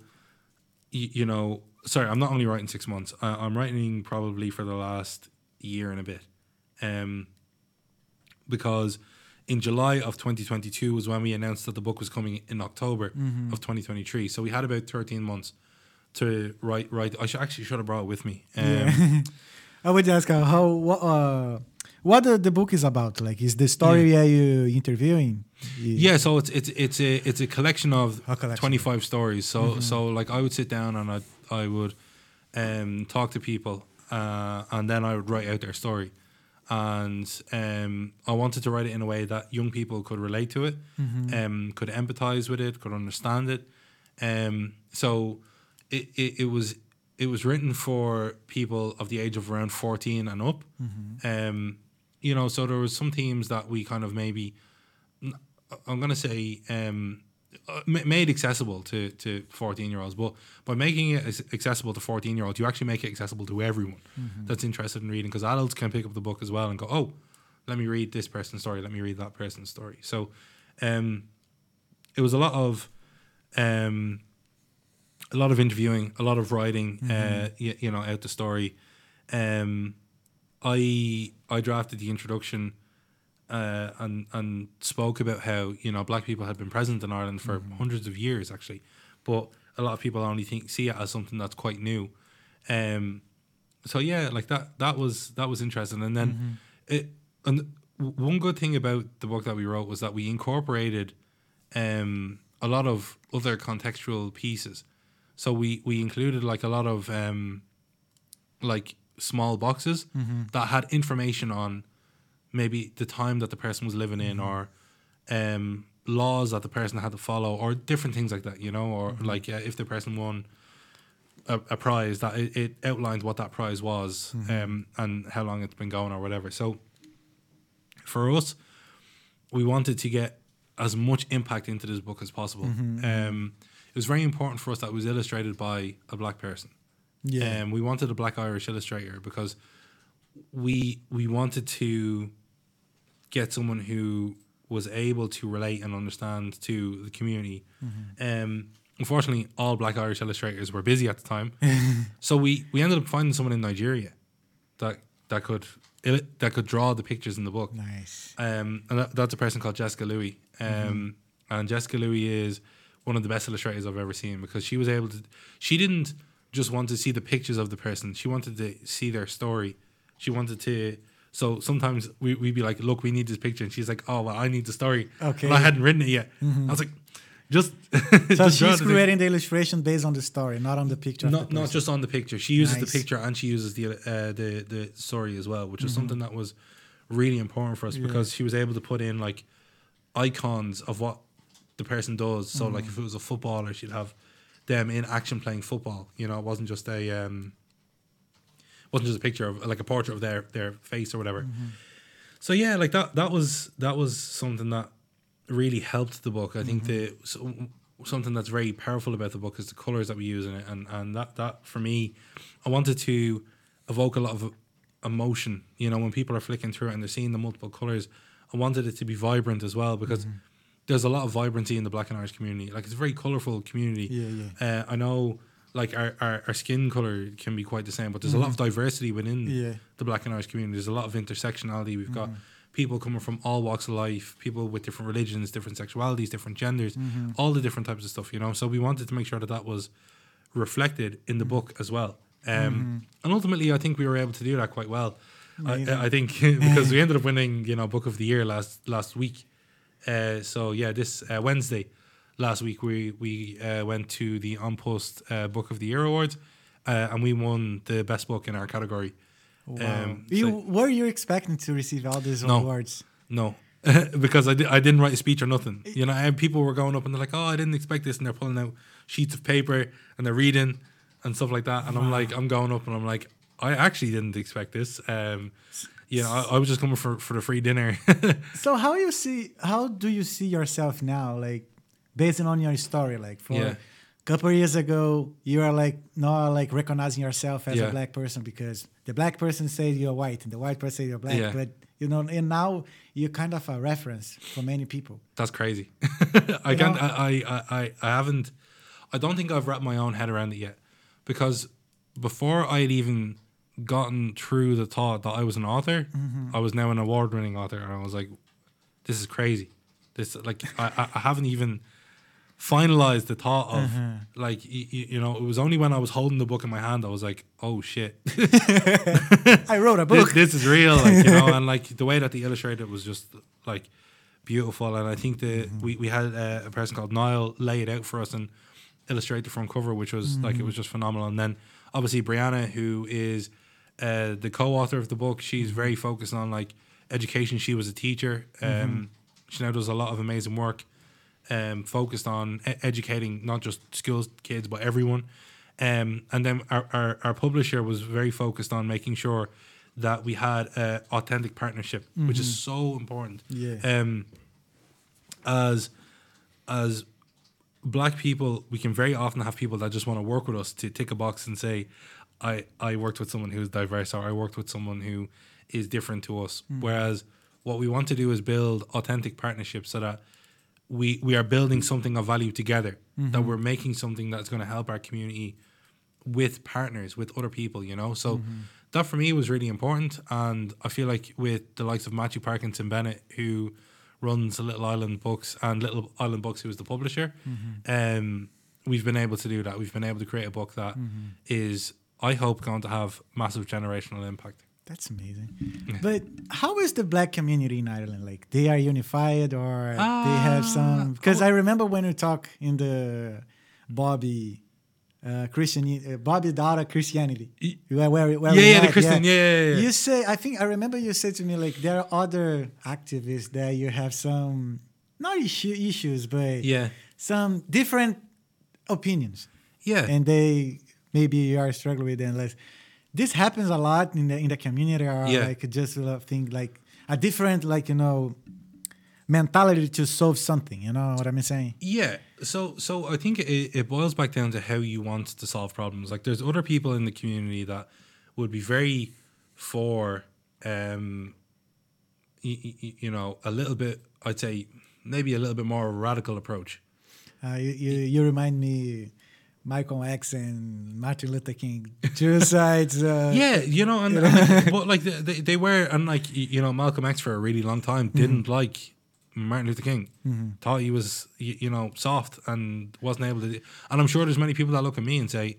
you, you know, sorry, I'm not only writing six months. I, I'm writing probably for the last year and a bit, um, because in July of 2022 was when we announced that the book was coming in October of 2023. So we had about 13 months to write. Write. I should, actually should have brought it with me. Um, I would ask how what uh, what the, the book is about. Like, is the story are you interviewing? Yeah, so it's it's it's a it's a collection of A collection. twenty five stories. So so like I would sit down and I I would um, talk to people uh, and then I would write out their story. And um, I wanted to write it in a way that young people could relate to it, um, could empathize with it, could understand it. Um, so it, it, it was it was written for people of the age of around fourteen and up. Um, you know, so there was some themes that we kind of maybe I'm gonna say um, uh, made accessible to to 14 year olds, but by making it accessible to 14 year olds, you actually make it accessible to everyone that's interested in reading. Because adults can pick up the book as well and go, "Oh, let me read this person's story. Let me read that person's story." So, um, it was a lot of um, a lot of interviewing, a lot of writing, uh, you, you know, out the story. Um, I I drafted the introduction uh, and and spoke about how you know black people had been present in Ireland for hundreds of years actually, but a lot of people only think see it as something that's quite new. Um, so yeah, like that that was that was interesting, and then it and one good thing about the book that we wrote was that we incorporated um, a lot of other contextual pieces. So we we included like a lot of um, like small boxes that had information on maybe the time that the person was living in or um, laws that the person had to follow or different things like that, you know, or like uh, if the person won a, a prize that it, it outlined what that prize was um, and how long it's been going or whatever. So for us, we wanted to get as much impact into this book as possible. Um, it was very important for us that it was illustrated by a black person. Yeah. Um, we wanted a black Irish illustrator because we we wanted to get someone who was able to relate and understand to the community. Um, unfortunately, all black Irish illustrators were busy at the time, so we we ended up finding someone in Nigeria that that could that could draw the pictures in the book. Nice. Um, and that, that's a person called Jessica Louis. Um, And Jessica Louis is one of the best illustrators I've ever seen because she was able to. She didn't just wanted to see the pictures of the person. She wanted to see their story. She wanted to. So sometimes we we'd be like, "Look, we need this picture," and she's like, "Oh, well, I need the story." Okay. But I hadn't written it yet. I was like, "Just." So just she's the thing." creating the illustration based on the story, not on the picture. not the not just on the picture. She uses Nice. the picture and she uses the uh, the the story as well, which is Mm-hmm. something that was really important for us because she was able to put in like icons of what the person does. So like if Mm-hmm. it was a footballer, she'd have them in action playing football. You know, it wasn't just a um, wasn't just a picture of like a portrait of their their face or whatever. Mm-hmm. So yeah, like that that was that was something that really helped the book. I think the so, something that's very powerful about the book is the colors that we use in it, and and that that for me, I wanted to evoke a lot of emotion. You know, when people are flicking through it and they're seeing the multiple colors, I wanted it to be vibrant as well because. There's a lot of vibrancy in the Black and Irish community. Like it's a very colorful community. Yeah, Uh, I know, like our, our, our skin color can be quite the same, but there's a mm-hmm. lot of diversity within Yeah. the Black and Irish community. There's a lot of intersectionality. We've got mm-hmm. people coming from all walks of life, people with different religions, different sexualities, different genders, mm-hmm. all the different types of stuff, you know. So we wanted to make sure that that was reflected in the mm. book as well. Um, And ultimately, I think we were able to do that quite well. I, I think because we ended up winning, you know, Book of the Year last last week. Uh, so yeah, this uh, Wednesday last week we we uh, went to the An Post uh, Book of the Year awards, uh, and we won the best book in our category. Wow. Um, you so- were you expecting to receive all these No. awards? No, because I, di- I didn't write a speech or nothing. You know, and people were going up and they're like, "Oh, I didn't expect this," and they're pulling out sheets of paper and they're reading and stuff like that. And I'm like, I'm going up and I'm like, I actually didn't expect this. Um, you know, I, I was just coming for for the free dinner. So how you see how do you see yourself now? Like based on your story, like for Yeah. a couple of years ago, you are like not like recognizing yourself as Yeah. a black person because the black person says you're white and the white person says you're black. Yeah. But you know, and now you're kind of a reference for many people. That's crazy. I You can't. know- I, I, I, I haven't. I don't think I've wrapped my own head around it yet, because before I had even gotten through the thought that I was an author, Mm-hmm. I was now an award-winning author, and I was like, "This is crazy." This like I, I, haven't even finalized the thought of Uh-huh. like you, you know it was only when I was holding the book in my hand I was like, "Oh shit." I wrote a book. this is real, like you know, and like the way that they illustrated it was just like beautiful. And I think the Mm-hmm. we we had uh, a person called Niall lay it out for us and illustrate the front cover, which was like it Mm-hmm. was just phenomenal. And then obviously Brianna, who is uh, the co-author of the book, she's Mm-hmm. very focused on like education. She was a teacher. Um, Mm-hmm. She now does a lot of amazing work, um, focused on e- educating not just schools kids but everyone. Um, and then our, our, our publisher was very focused on making sure that we had a authentic partnership, which is so important. Yeah. Um, as as black people, we can very often have people that just want to work with us to tick a box and say, I, I worked with someone who's diverse or I worked with someone who is different to us. Hmm. Whereas what we want to do is build authentic partnerships so that we we are building something of value together, that mm-hmm. we're making something that's going to help our community with partners, with other people, you know? So mm-hmm. that for me was really important. And I feel like with the likes of Matthew Parkinson Bennett, who runs Little Island Books and Little Island Books, who is the publisher, mm-hmm. um, we've been able to do that. We've been able to create a book that is, I hope, going to have massive generational impact. That's amazing. But how is the black community in Ireland? Like they are unified or they have Ah, some? Because I remember when we talk in the Bobby uh, Christian uh, Bobby Dara Christianity. Where, where, where Yeah, yeah, the Christian, yeah, yeah, yeah. You say I think I remember you said to me like there are other activists that you have some not issue, issues but Yeah. some different opinions Yeah. and they maybe you are struggling with less. This happens a lot in the in the community, or Yeah. like just a thing like a different like you know mentality to solve something. You know what I'm saying? Yeah. So so I think it, it boils back down to how you want to solve problems. Like there's other people in the community that would be very for um y- y- y- you know, a little bit I'd say maybe a little bit more radical approach. Uh, you, you you remind me. Michael X and Martin Luther King, two sides. Uh, Yeah, you know, and, and but like they, they, were and like you know Malcolm X for a really long time didn't like Martin Luther King. Thought he was y- you know soft and wasn't able to. And I'm sure there's many people that look at me and say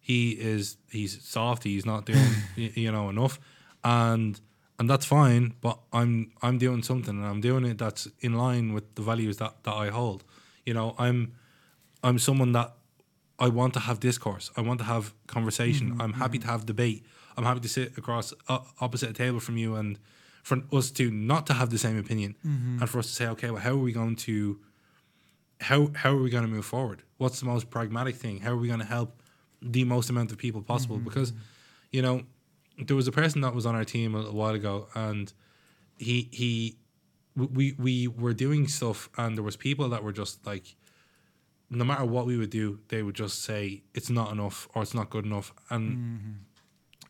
he is he's soft. He's not doing you know enough, and and that's fine. But I'm I'm doing something and I'm doing it that's in line with the values that that I hold. You know, I'm I'm someone that I want to have discourse. I want to have conversation. Mm-hmm. I'm happy mm-hmm. to have debate. I'm happy to sit across uh, opposite a table from you and for us to not to have the same opinion mm-hmm. and for us to say, okay, well, how are we going to how how are we going to move forward? What's the most pragmatic thing? How are we going to help the most amount of people possible? Because you know, there was a person that was on our team a little while ago, and he he we we were doing stuff, and there was people that were just like no matter what we would do, they would just say it's not enough or it's not good enough. And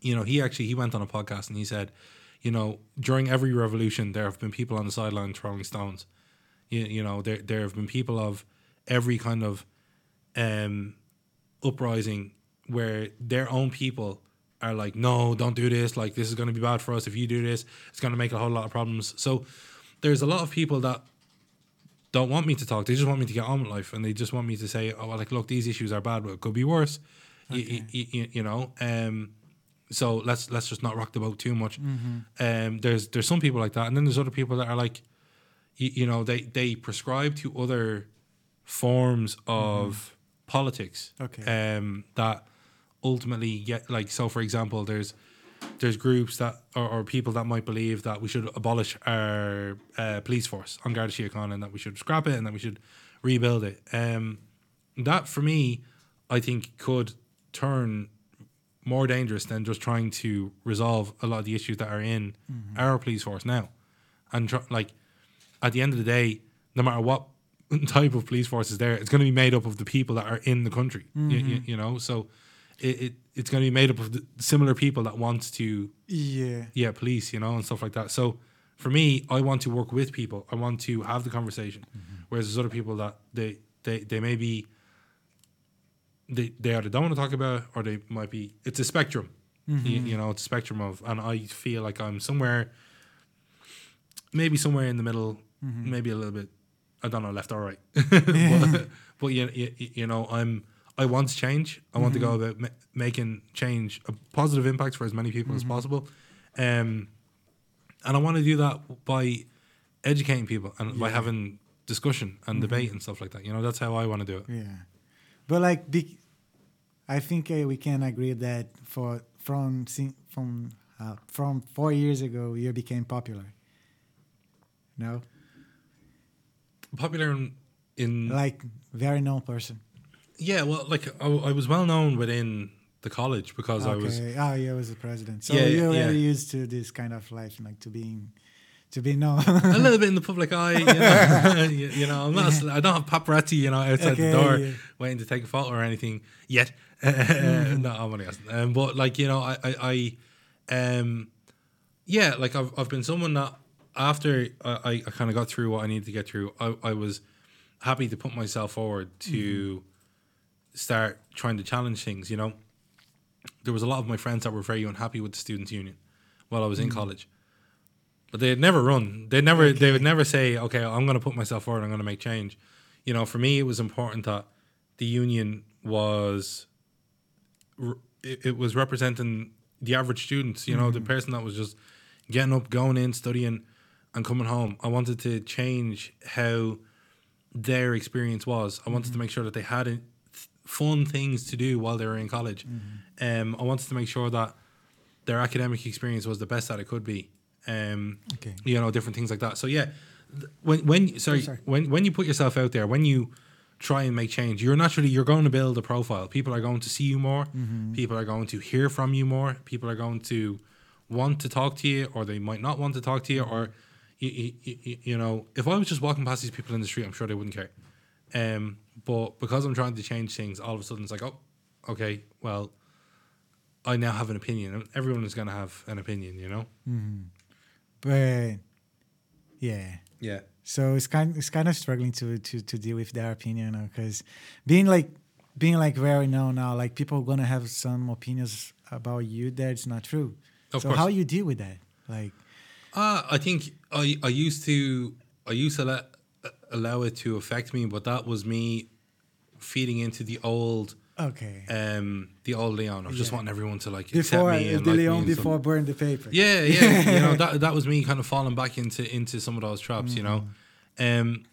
you know, he actually he went on a podcast and he said, you know, during every revolution, there have been people on the sideline throwing stones. You, you know, there there have been people of every kind of um, uprising where their own people are like, no, don't do this. Like this is going to be bad for us if you do this. It's going to make a whole lot of problems. So there's a lot of people that don't want me to talk. They just want me to get on with life, and they just want me to say, "Oh, well, like, look, these issues are bad, but it could be worse." You, you, you, you know, um, so let's let's just not rock the boat too much. Um, there's there's some people like that, and then there's other people that are like, you, you know, they they prescribe to other forms of politics. Okay. Um, that ultimately get like so for example there's there's groups that or, or people that might believe that we should abolish our uh, police force An Garda Síochána and that we should scrap it and that we should rebuild it. Um that for me I think could turn more dangerous than just trying to resolve a lot of the issues that are in our police force now. And tr- like at the end of the day no matter what type of police force is there it's going to be made up of the people that are in the country you, you know? So it, it it's going to be made up of similar people that want to Yeah. yeah police you know and stuff like that. So for me i want to work with people. I want to have the conversation. Mm-hmm. Whereas there's other people that they they, they may be they, they either don't want to talk about it or they might be it's a spectrum. You, mm-hmm. you know it's a spectrum of and i feel like i'm somewhere maybe somewhere in the middle mm-hmm. maybe a little bit i don't know left or right. But, but you, you, you know i'm i want to change. I want to go about ma- making change a positive impact for as many people as possible. Um and i want to do that by educating people and by having discussion and debate and stuff like that. You know that's how i want to do it. Yeah, but like, be, I think uh, we can agree that for from from uh, from four years ago, you became popular. No, popular in, in like very known person. Yeah well like I, I was well known within the college because i was Okay. Oh, yeah, I was the president. So Yeah, you're yeah, already yeah. used to this kind of life, like to being to be known. a little bit in the public eye. You know, you, you know I'm not. I don't have paparazzi. You know, outside Okay, the door yeah. waiting to take a photo or anything yet. no, I'm only asking. Um, but like you know, I, I, I, um, yeah, like I've, I've been someone that after I, I, I kind of got through what I needed to get through, I, I was happy to put myself forward to start trying to challenge things. You know, there was a lot of my friends that were very unhappy with the students' union while I was in mm. college but they'd never run. They never. They would never say, "Okay, I'm going to put myself forward. I'm going to make change." You know, for me, it was important that the union was. It, it was representing the average students. You know, the mm. person that was just getting up, going in, studying, and coming home. I wanted to change how their experience was. I wanted to mm. make sure that they had fun things to do while they were in college. Um, I wanted to make sure that their academic experience was the best that it could be. Um, Okay. you know, different things like that. So yeah, when when sorry, sorry. when when you put yourself out there, when you try and make change, you're naturally you're going to build a profile. People are going to see you more. People are going to hear from you more. People are going to want to talk to you, or they might not want to talk to you, or you, you, you know, if I was just walking past these people in the street, I'm sure they wouldn't care. Um, but because I'm trying to change things, all of a sudden it's like, oh, okay, well, I now have an opinion. Everyone is going to have an opinion, you know. But yeah. Yeah. So it's kind it's kind of struggling to to to deal with their opinion because being like being like very known now, like people are gonna have some opinions about you that it's not true. Of so course. how you deal with that? Like Uh, I think I, I used to I used to let allow it to affect me, but that was me feeding into the old okay. um the old Leon of just Yeah. wanting everyone to like before accept me and the like Leon before burn the paper. Yeah, yeah. you know, that that was me kind of falling back into into some of those traps, you know. Um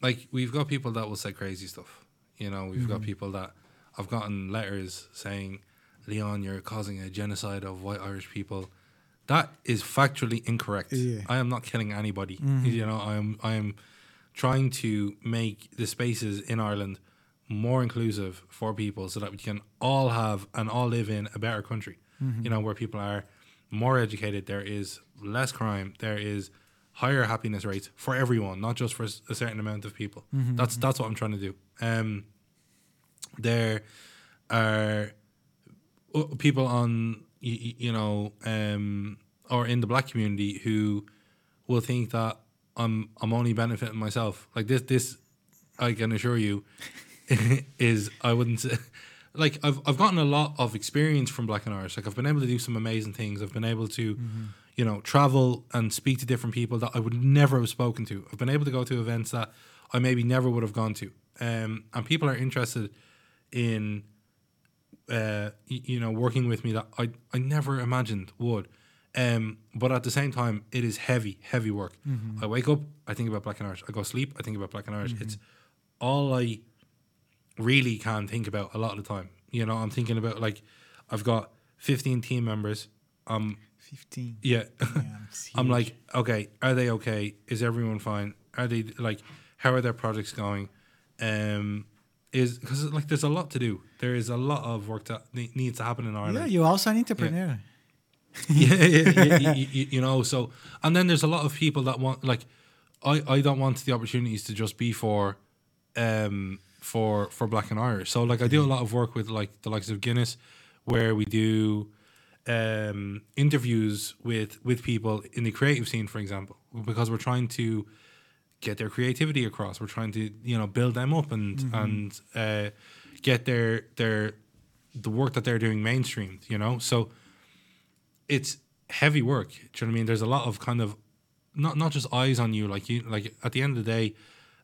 like we've got people that will say crazy stuff. You know, we've got people that I've gotten letters saying, Leon, you're causing a genocide of white Irish people. That is factually incorrect. Yeah. I am not killing anybody. You know, I am I am trying to make the spaces in Ireland more inclusive for people so that we can all have and all live in a better country. You know, where people are more educated, there is less crime, there is higher happiness rates for everyone, not just for a certain amount of people. That's that's what I'm trying to do. Um, there are uh, people on you, you know um, or in the black community who will think that I'm I'm only benefiting myself. Like this this I can assure you is I wouldn't say like I've I've gotten a lot of experience from Black and Irish. Like I've been able to do some amazing things. I've been able to you know travel and speak to different people that I would never have spoken to. I've been able to go to events that I maybe never would have gone to. Um, and people are interested in uh, y- you know, working with me that I, I never imagined would. Um, but at the same time, it is heavy, heavy work. I wake up, I think about Black and Irish. I go sleep, I think about Black and Irish. It's all I really can think about a lot of the time. You know, I'm thinking about like I've got 15 team members. Um, 15. yeah. It's I'm like, okay, are they okay? Is everyone fine? Are they like, how are their projects going? Um, is because like there's a lot to do. There is a lot of work that ne- needs to happen in Ireland. yeah, you're also an entrepreneur. yeah, yeah, you, you, you know. So, and then there's a lot of people that want like, I I don't want the opportunities to just be for, um, for for Black and Irish. So like I do a lot of work with like the likes of Guinness, where we do, um, interviews with with people in the creative scene, for example, because we're trying to get their creativity across. We're trying to you know build them up and and uh, get their their the work that they're doing mainstreamed. You know, so it's heavy work. Do you know what I mean? There's a lot of kind of not not just eyes on you. Like you, like at the end of the day,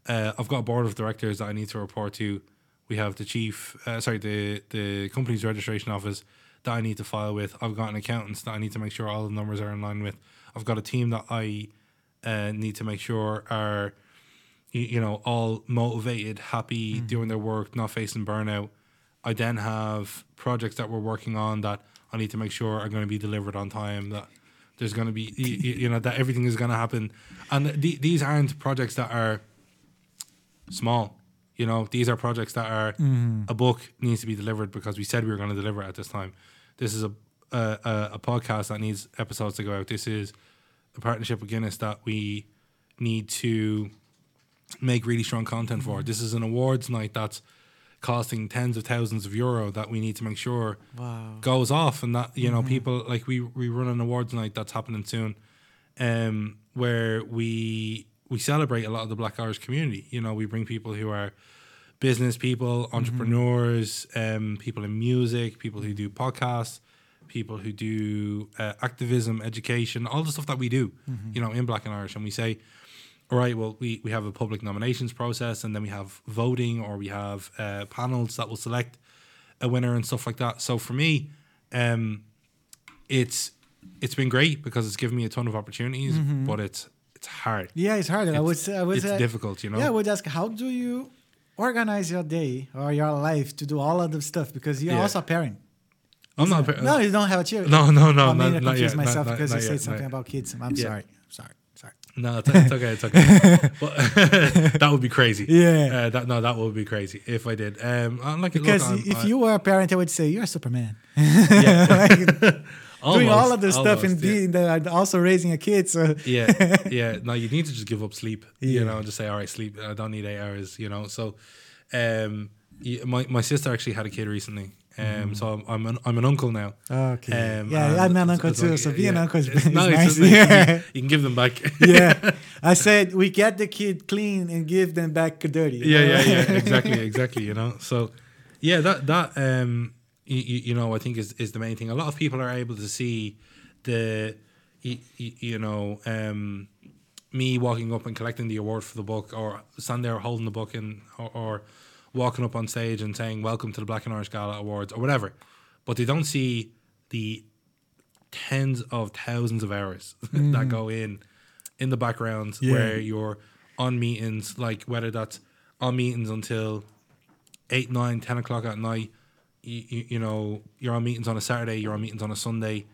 uh, I've got a board of directors that I need to report to. We have the chief, uh, sorry, the the company's registration office that I need to file with. I've got an accountant that I need to make sure all the numbers are in line with. I've got a team that I uh, need to make sure are, you, you know, all motivated, happy, doing their work, not facing burnout. I then have projects that we're working on that I need to make sure are going to be delivered on time. That there's going to be, you, you know, that everything is going to happen. And th- these aren't projects that are small. You know, these are projects that are mm-hmm. a book needs to be delivered because we said we were going to deliver at this time. This is a a, a a podcast that needs episodes to go out. This is a partnership with Guinness that we need to make really strong content for. Mm-hmm. This is an awards night that's costing tens of thousands of euro that we need to make sure Wow. goes off and that you know people like we we run an awards night that's happening soon um where we we celebrate a lot of the black irish community. You know we bring people who are business people entrepreneurs um people in music people who do podcasts people who do uh, activism education all the stuff that we do you know in black and irish. And we say right, well, we, we have a public nominations process and then we have voting or we have uh, panels that will select a winner and stuff like that. So for me, um, it's it's been great because it's given me a ton of opportunities, but it's it's hard. Yeah, it's hard. I would say, I would it's say, difficult, you know? Yeah, I would ask, how do you organize your day or your life to do all of the stuff? Because you're Yeah. also a parent. I'm not. a- No, you don't have a child. No, no, no, I mean, not- I not yet, myself not- because not you said yet, something not- about kids. I'm Yeah. sorry. Sorry. Sorry. No, it's, it's okay. It's okay. but that would be crazy. Yeah. Uh, that no, that would be crazy if I did. Um, I'm like Because look, I'm- if I- you were a parent, I would say you're a Superman. yeah, Like, doing all almost, of the stuff and almost, yeah. being the, also raising a kid. So yeah, yeah. No, you need to just give up sleep. Yeah. You know, and just say, all right, sleep. I don't need eight hours. You know, so um, my my sister actually had a kid recently. Um, so I'm I'm an, I'm an uncle now. okay. Um, yeah, I'm an uncle too. like- so being an uncle is, it's nice. it? You Yeah. can- You can give them back. yeah. I said we get the kid clean and give them back dirty. yeah, yeah, yeah. Exactly, exactly. You know, so yeah, that that um, you, you know, I think is is the main thing. A lot of people are able to see the, you, you know, um, me walking up and collecting the award for the book, or stand there holding the book and or, or walking up on stage and saying "Welcome to the Black and Irish Gala Awards" or whatever, but they don't see the tens of thousands of hours that mm. go in in the background Yeah. where you're on meetings, like whether that's on meetings until eight, nine, ten o'clock at night. You, you, you know, you're on meetings on a Saturday, you're on meetings on a Sunday.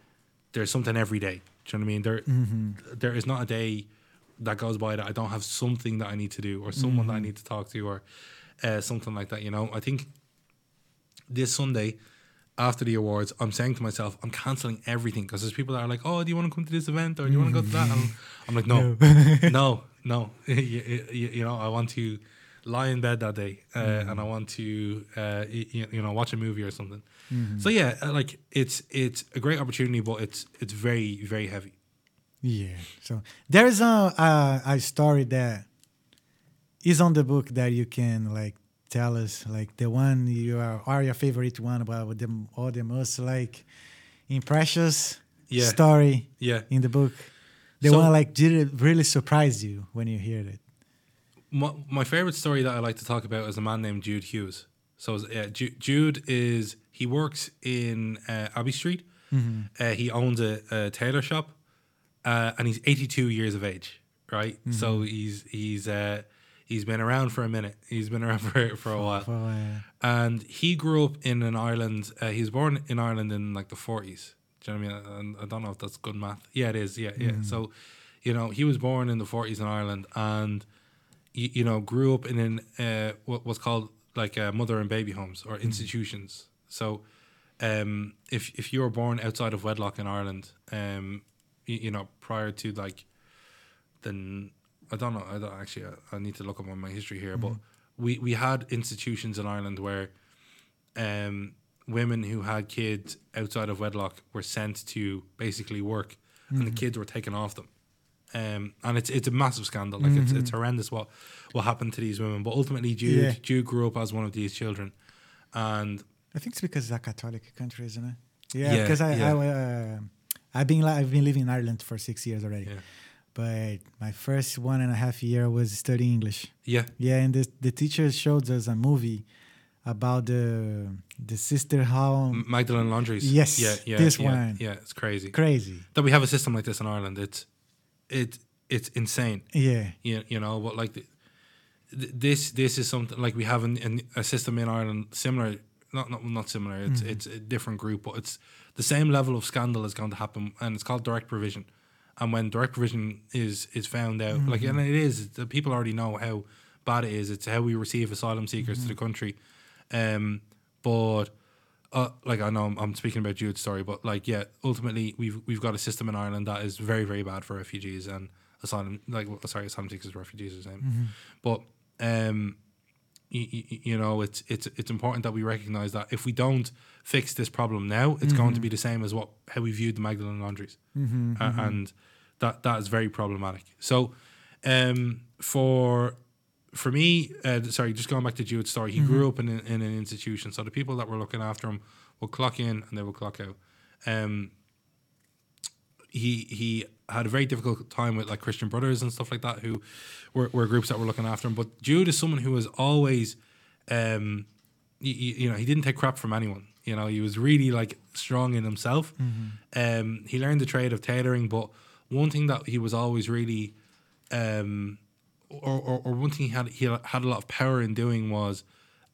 There's something every day. Do you know what I mean? There, mm-hmm. there is not a day that goes by that I don't have something that I need to do or someone that I mm-hmm. need to talk to or uh, something like that. You know, I think this Sunday after the awards, I'm saying to myself, I'm canceling everything because there's people that are like, "Oh, do you want to come to this event or do you want to go to that?" And I'm like, "No, no, no." you, you, you know, I want to lie in bed that day uh, and I want to, uh, you, you know, watch a movie or something. So yeah, uh, like it's it's a great opportunity, but it's it's very very heavy. Yeah. So there is a, a a story that is on the book that you can like tell us like the one you are or your favorite one about the or the most like impressious Yeah. story Yeah. in the book. The So- one like did it really surprise you when you heard it? My, my favorite story that I like to talk about is a man named Jude Hughes. So uh, Ju- Jude is he works in uh, Abbey Street. Uh, he owns a, a tailor shop, uh, and he's 82 years of age. Right, so he's he's uh, He's been around for a minute. He's been around for for a while, For, and he grew up in an Ireland. Uh, he was born in Ireland in like the forties. Do you know what I mean? And I don't know if that's good math. Yeah, it is. Yeah, yeah. So, you know, he was born in the forties in Ireland, and you, you know, grew up in an uh, what was called like uh, mother and baby homes or institutions. So, um, if if you were born outside of wedlock in Ireland, um, you, you know, prior to like, then I don't know. I don't actually. I, I need to look up on my history here, but we we had institutions in Ireland where, um, women who had kids outside of wedlock were sent to basically work, and the kids were taken off them. Um, and it's it's a massive scandal. Like it's it's horrendous what what happened to these women. But ultimately, Jude Yeah. Jude grew up as one of these children, and I think it's because it's a Catholic country, isn't it? Yeah, Yeah, because I, yeah. I uh, I've been li- I've been living in Ireland for six years already, Yeah. But my first one and a half year was studying English. yeah, Yeah, and the the teacher showed us a movie about the the sister how Magdalene Laundries. Yes, yeah, yeah, this yeah, one. Yeah, it's crazy crazy. that we have a system like this in Ireland. It's it it's insane. Yeah, You, you know, but like the, this this is something like we have an, an, a system in Ireland similar. Not not not similar. It's Mm-hmm. it's a different group, but it's the same level of scandal is going to happen, and it's called direct provision. And when direct provision is is found out, like Mm-hmm. and it is, the people already know how bad it is. It's how we receive asylum seekers to the Mm-hmm. country. Um, but uh, like I know I'm, I'm speaking about Jude's story, but like yeah, ultimately we've we've got a system in Ireland that is very very bad for refugees and asylum like well, sorry asylum seekers refugees the same, but um. You, you know, it's it's it's important that we recognize that if we don't fix this problem now, it's going to be the same as what how we viewed the Magdalene laundries, A- and that that is very problematic. So, um, for for me, uh, sorry, just going back to Jude's story, he grew up in, in an institution. So the people that were looking after him would clock in and they would clock out. Um, he he had a very difficult time with like Christian Brothers and stuff like that, who were, were groups that were looking after him. But Jude is someone who was always, um, you, you know, he didn't take crap from anyone. You know, he was really like strong in himself. Um, he learned the trade of tailoring, but one thing that he was always really um, or, or, or one thing he had he had a lot of power in doing was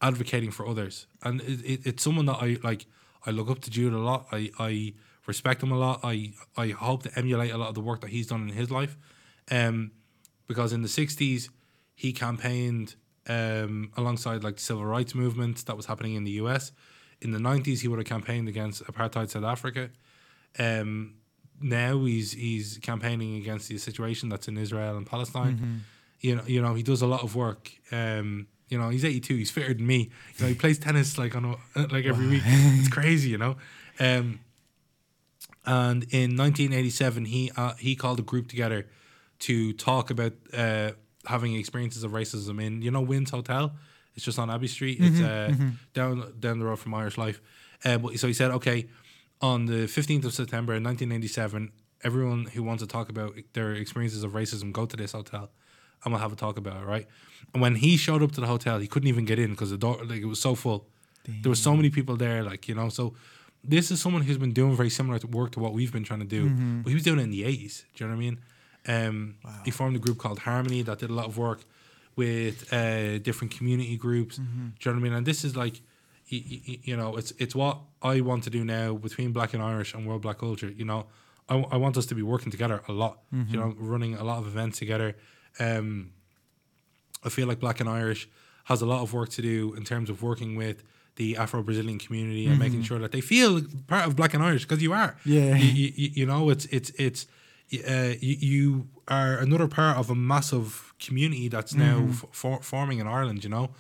advocating for others, and it, it, it's someone that I like. I look up to Jude a lot. I, I respect him a lot. I I hope to emulate a lot of the work that he's done in his life, um, because in the '60s he campaigned um, alongside like the civil rights movement that was happening in the U.S. In the '90s, he would have campaigned against apartheid South Africa. Um, now he's he's campaigning against the situation that's in Israel and Palestine. You know, you know, he does a lot of work. Um, you know, he's 82. He's fitter than me. You know, he plays tennis like on a, like every week. It's crazy, you know. Um, and in 1987, he uh, he called a group together to talk about uh, having experiences of racism in you know Wynn's Hotel. It's just on Abbey Street. It's uh, down down the road from Irish Life. Uh, but so he said, okay, on the 15th of September in 1987, everyone who wants to talk about their experiences of racism go to this hotel, and we'll have a talk about it, right? And when he showed up to the hotel, he couldn't even get in because the door like it was so full. There were so many people there, like you know. So this is someone who's been doing very similar to work to what we've been trying to do, but he was doing it in the 80s. Do you know what I mean? Um, He formed a group called Harmony that did a lot of work with uh, different community groups. Do you know what I mean? And this is like, y- y- y- you know, it's it's what I want to do now between Black and Irish and World Black Culture. You know, I, I want us to be working together a lot. You know, running a lot of events together. Um, I feel like Black and Irish has a lot of work to do in terms of working with the Afro Brazilian community and making sure that they feel part of Black and Irish because you are. Yeah. You, you, you know, it's it's it's uh, you, you are another part of a massive community that's now f- for, forming in Ireland. You know,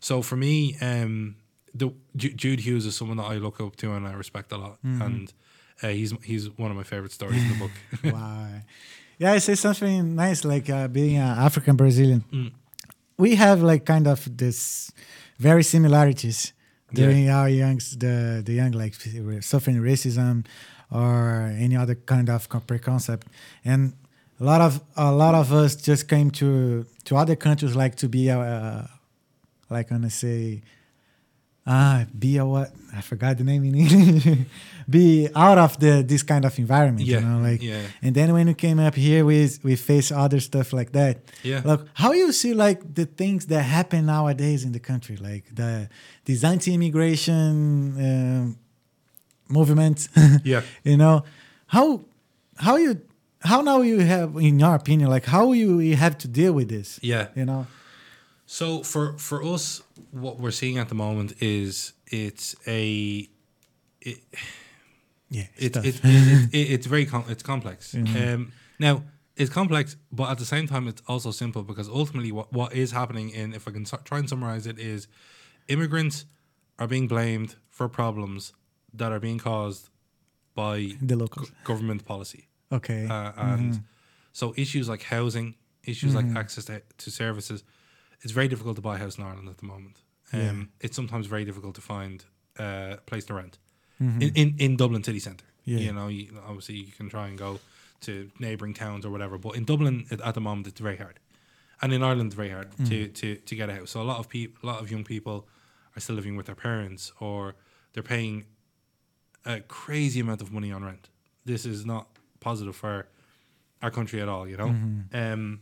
so for me, um, the Ju- Jude Hughes is someone that I look up to and I respect a lot, and uh, he's he's one of my favorite stories in the book. wow. Yeah, I say something nice like uh, being an African Brazilian. Mm. We have like kind of this very similarities Yeah. during our youngs, the the young like suffering racism or any other kind of co- preconcept, and a lot of a lot of us just came to to other countries like to be uh, like I say ah be a what I forgot the name in English. be out of the this kind of environment. Yeah, You know, like yeah. and then when you came up here we we face other stuff like that. Yeah. Like how you see like the things that happen nowadays in the country, like the this anti-immigration um, movement. Yeah. you know how how you how now you have in your opinion like how you, you have to deal with this. Yeah. You know. So for for us, what we're seeing at the moment is it's a it, Yeah. it, it, it, it, it's very com- it's complex. Mm-hmm. Um, now it's complex, but at the same time, it's also simple because ultimately, what, what is happening in if I can try and summarize it is, immigrants are being blamed for problems that are being caused by the local go- government policy, Okay. uh, and so issues like housing, issues like access to, to services. It's very difficult to buy a house in Ireland at the moment. Um, Yeah. It's sometimes very difficult to find uh, a place to rent in, in, in Dublin city centre. Yeah. You know, you, obviously you can try and go to neighbouring towns or whatever, but in Dublin at, at the moment it's very hard, and in Ireland it's very hard to, to, to get a house. So a lot of people, a lot of young people, are still living with their parents or they're paying a crazy amount of money on rent. This is not positive for our country at all. You know, um,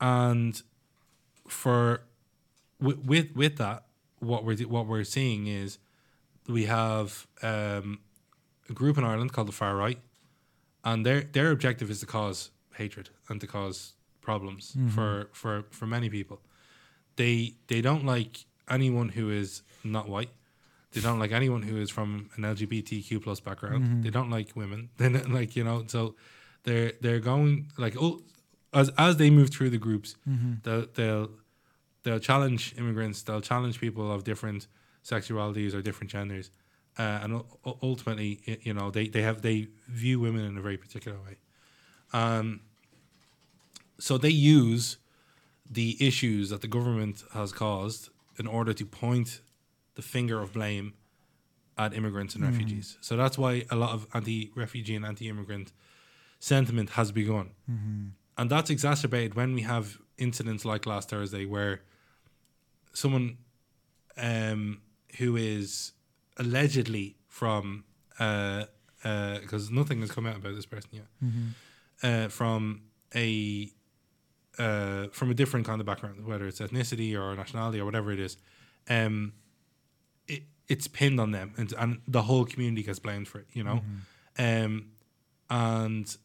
and for with, with with that, what we're what we're seeing is we have um, a group in Ireland called the far right, and their their objective is to cause hatred and to cause problems mm-hmm. for, for for many people. They they don't like anyone who is not white. They don't like anyone who is from an LGBTQ plus background. Mm-hmm. They don't like women. They don't like you know. So they're they're going like oh, as as they move through the groups, mm-hmm. they'll they'll they'll challenge immigrants. They'll challenge people of different sexualities or different genders, uh, and u- ultimately, you know, they they have they view women in a very particular way. Um, so they use the issues that the government has caused in order to point the finger of blame at immigrants and refugees. So that's why a lot of anti-refugee and anti-immigrant sentiment has begun, and that's exacerbated when we have incidents like last Thursday where someone um, who is allegedly from because uh, because nothing has come out about this person yet. Uh, from a uh, from a different kind of background, whether it's ethnicity or nationality or whatever it is, um, it, it's pinned on them, and, and the whole community gets blamed for it. You know, um, and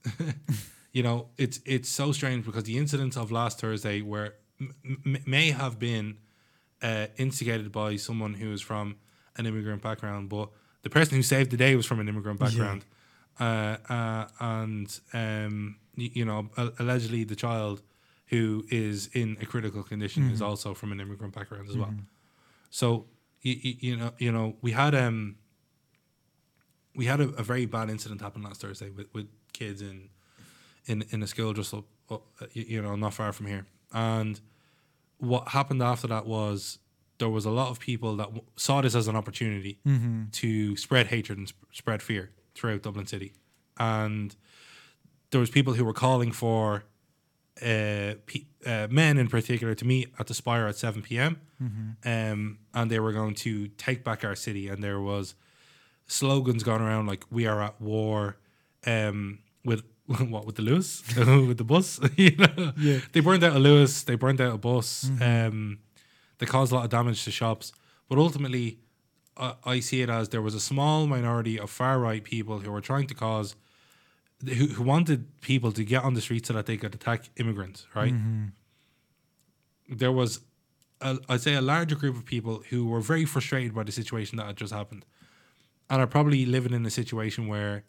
you know it's it's so strange because the incidents of last Thursday were m- m- may have been uh, instigated by someone who is from an immigrant background, but the person who saved the day was from an immigrant background, uh, uh, and um, y- you know allegedly the child who is in a critical condition is also from an immigrant background as well. So you, you know you know we had um we had a, a very bad incident happen last Thursday with, with kids in in in a school just up, up, uh, you, you know not far from here. And what happened after that was there was a lot of people that w- saw this as an opportunity to spread hatred and sp- spread fear throughout Dublin City, and there was people who were calling for uh, pe- uh, men in particular to meet at the Spire at seven p.m. Um, and they were going to take back our city, and there was slogans going around like "We are at war," um, with what with the Luas with the bus. you know, Yeah. they burned out a Luas, they burned out a bus. Um, they caused a lot of damage to shops, but ultimately, I I see it as there was a small minority of far right people who were trying to cause, who, who wanted people to get on the street so that they could attack immigrants. Right. There was, a, I'd say, a larger group of people who were very frustrated by the situation that had just happened, and are probably living in a situation where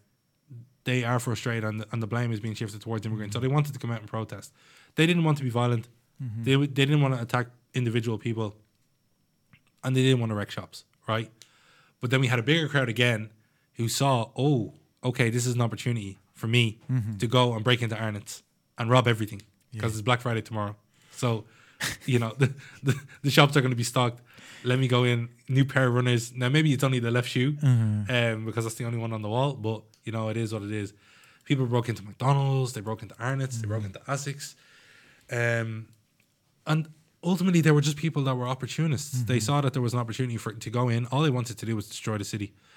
they are frustrated and the, and the blame is being shifted towards immigrants. So they wanted to come out and protest. They didn't want to be violent. Mm-hmm. They w- they didn't want to attack individual people, and they didn't want to wreck shops. Right, but then we had a bigger crowd again who saw, oh, okay, this is an opportunity for me mm-hmm. to go and break into Arnott's and rob everything because it's Black Friday tomorrow. So, you know, the, the, the shops are going to be stocked. Let me go in, new pair of runners. Now, maybe it's only the left shoe mm-hmm. um, because that's the only one on the wall, but, you know, it is what it is. People broke into McDonald's, they broke into Arnott's, they broke into Essex. Um, and ultimately they were just people that were opportunists. Mm-hmm. They saw that there was an opportunity for to go in. All they wanted to do was destroy the city.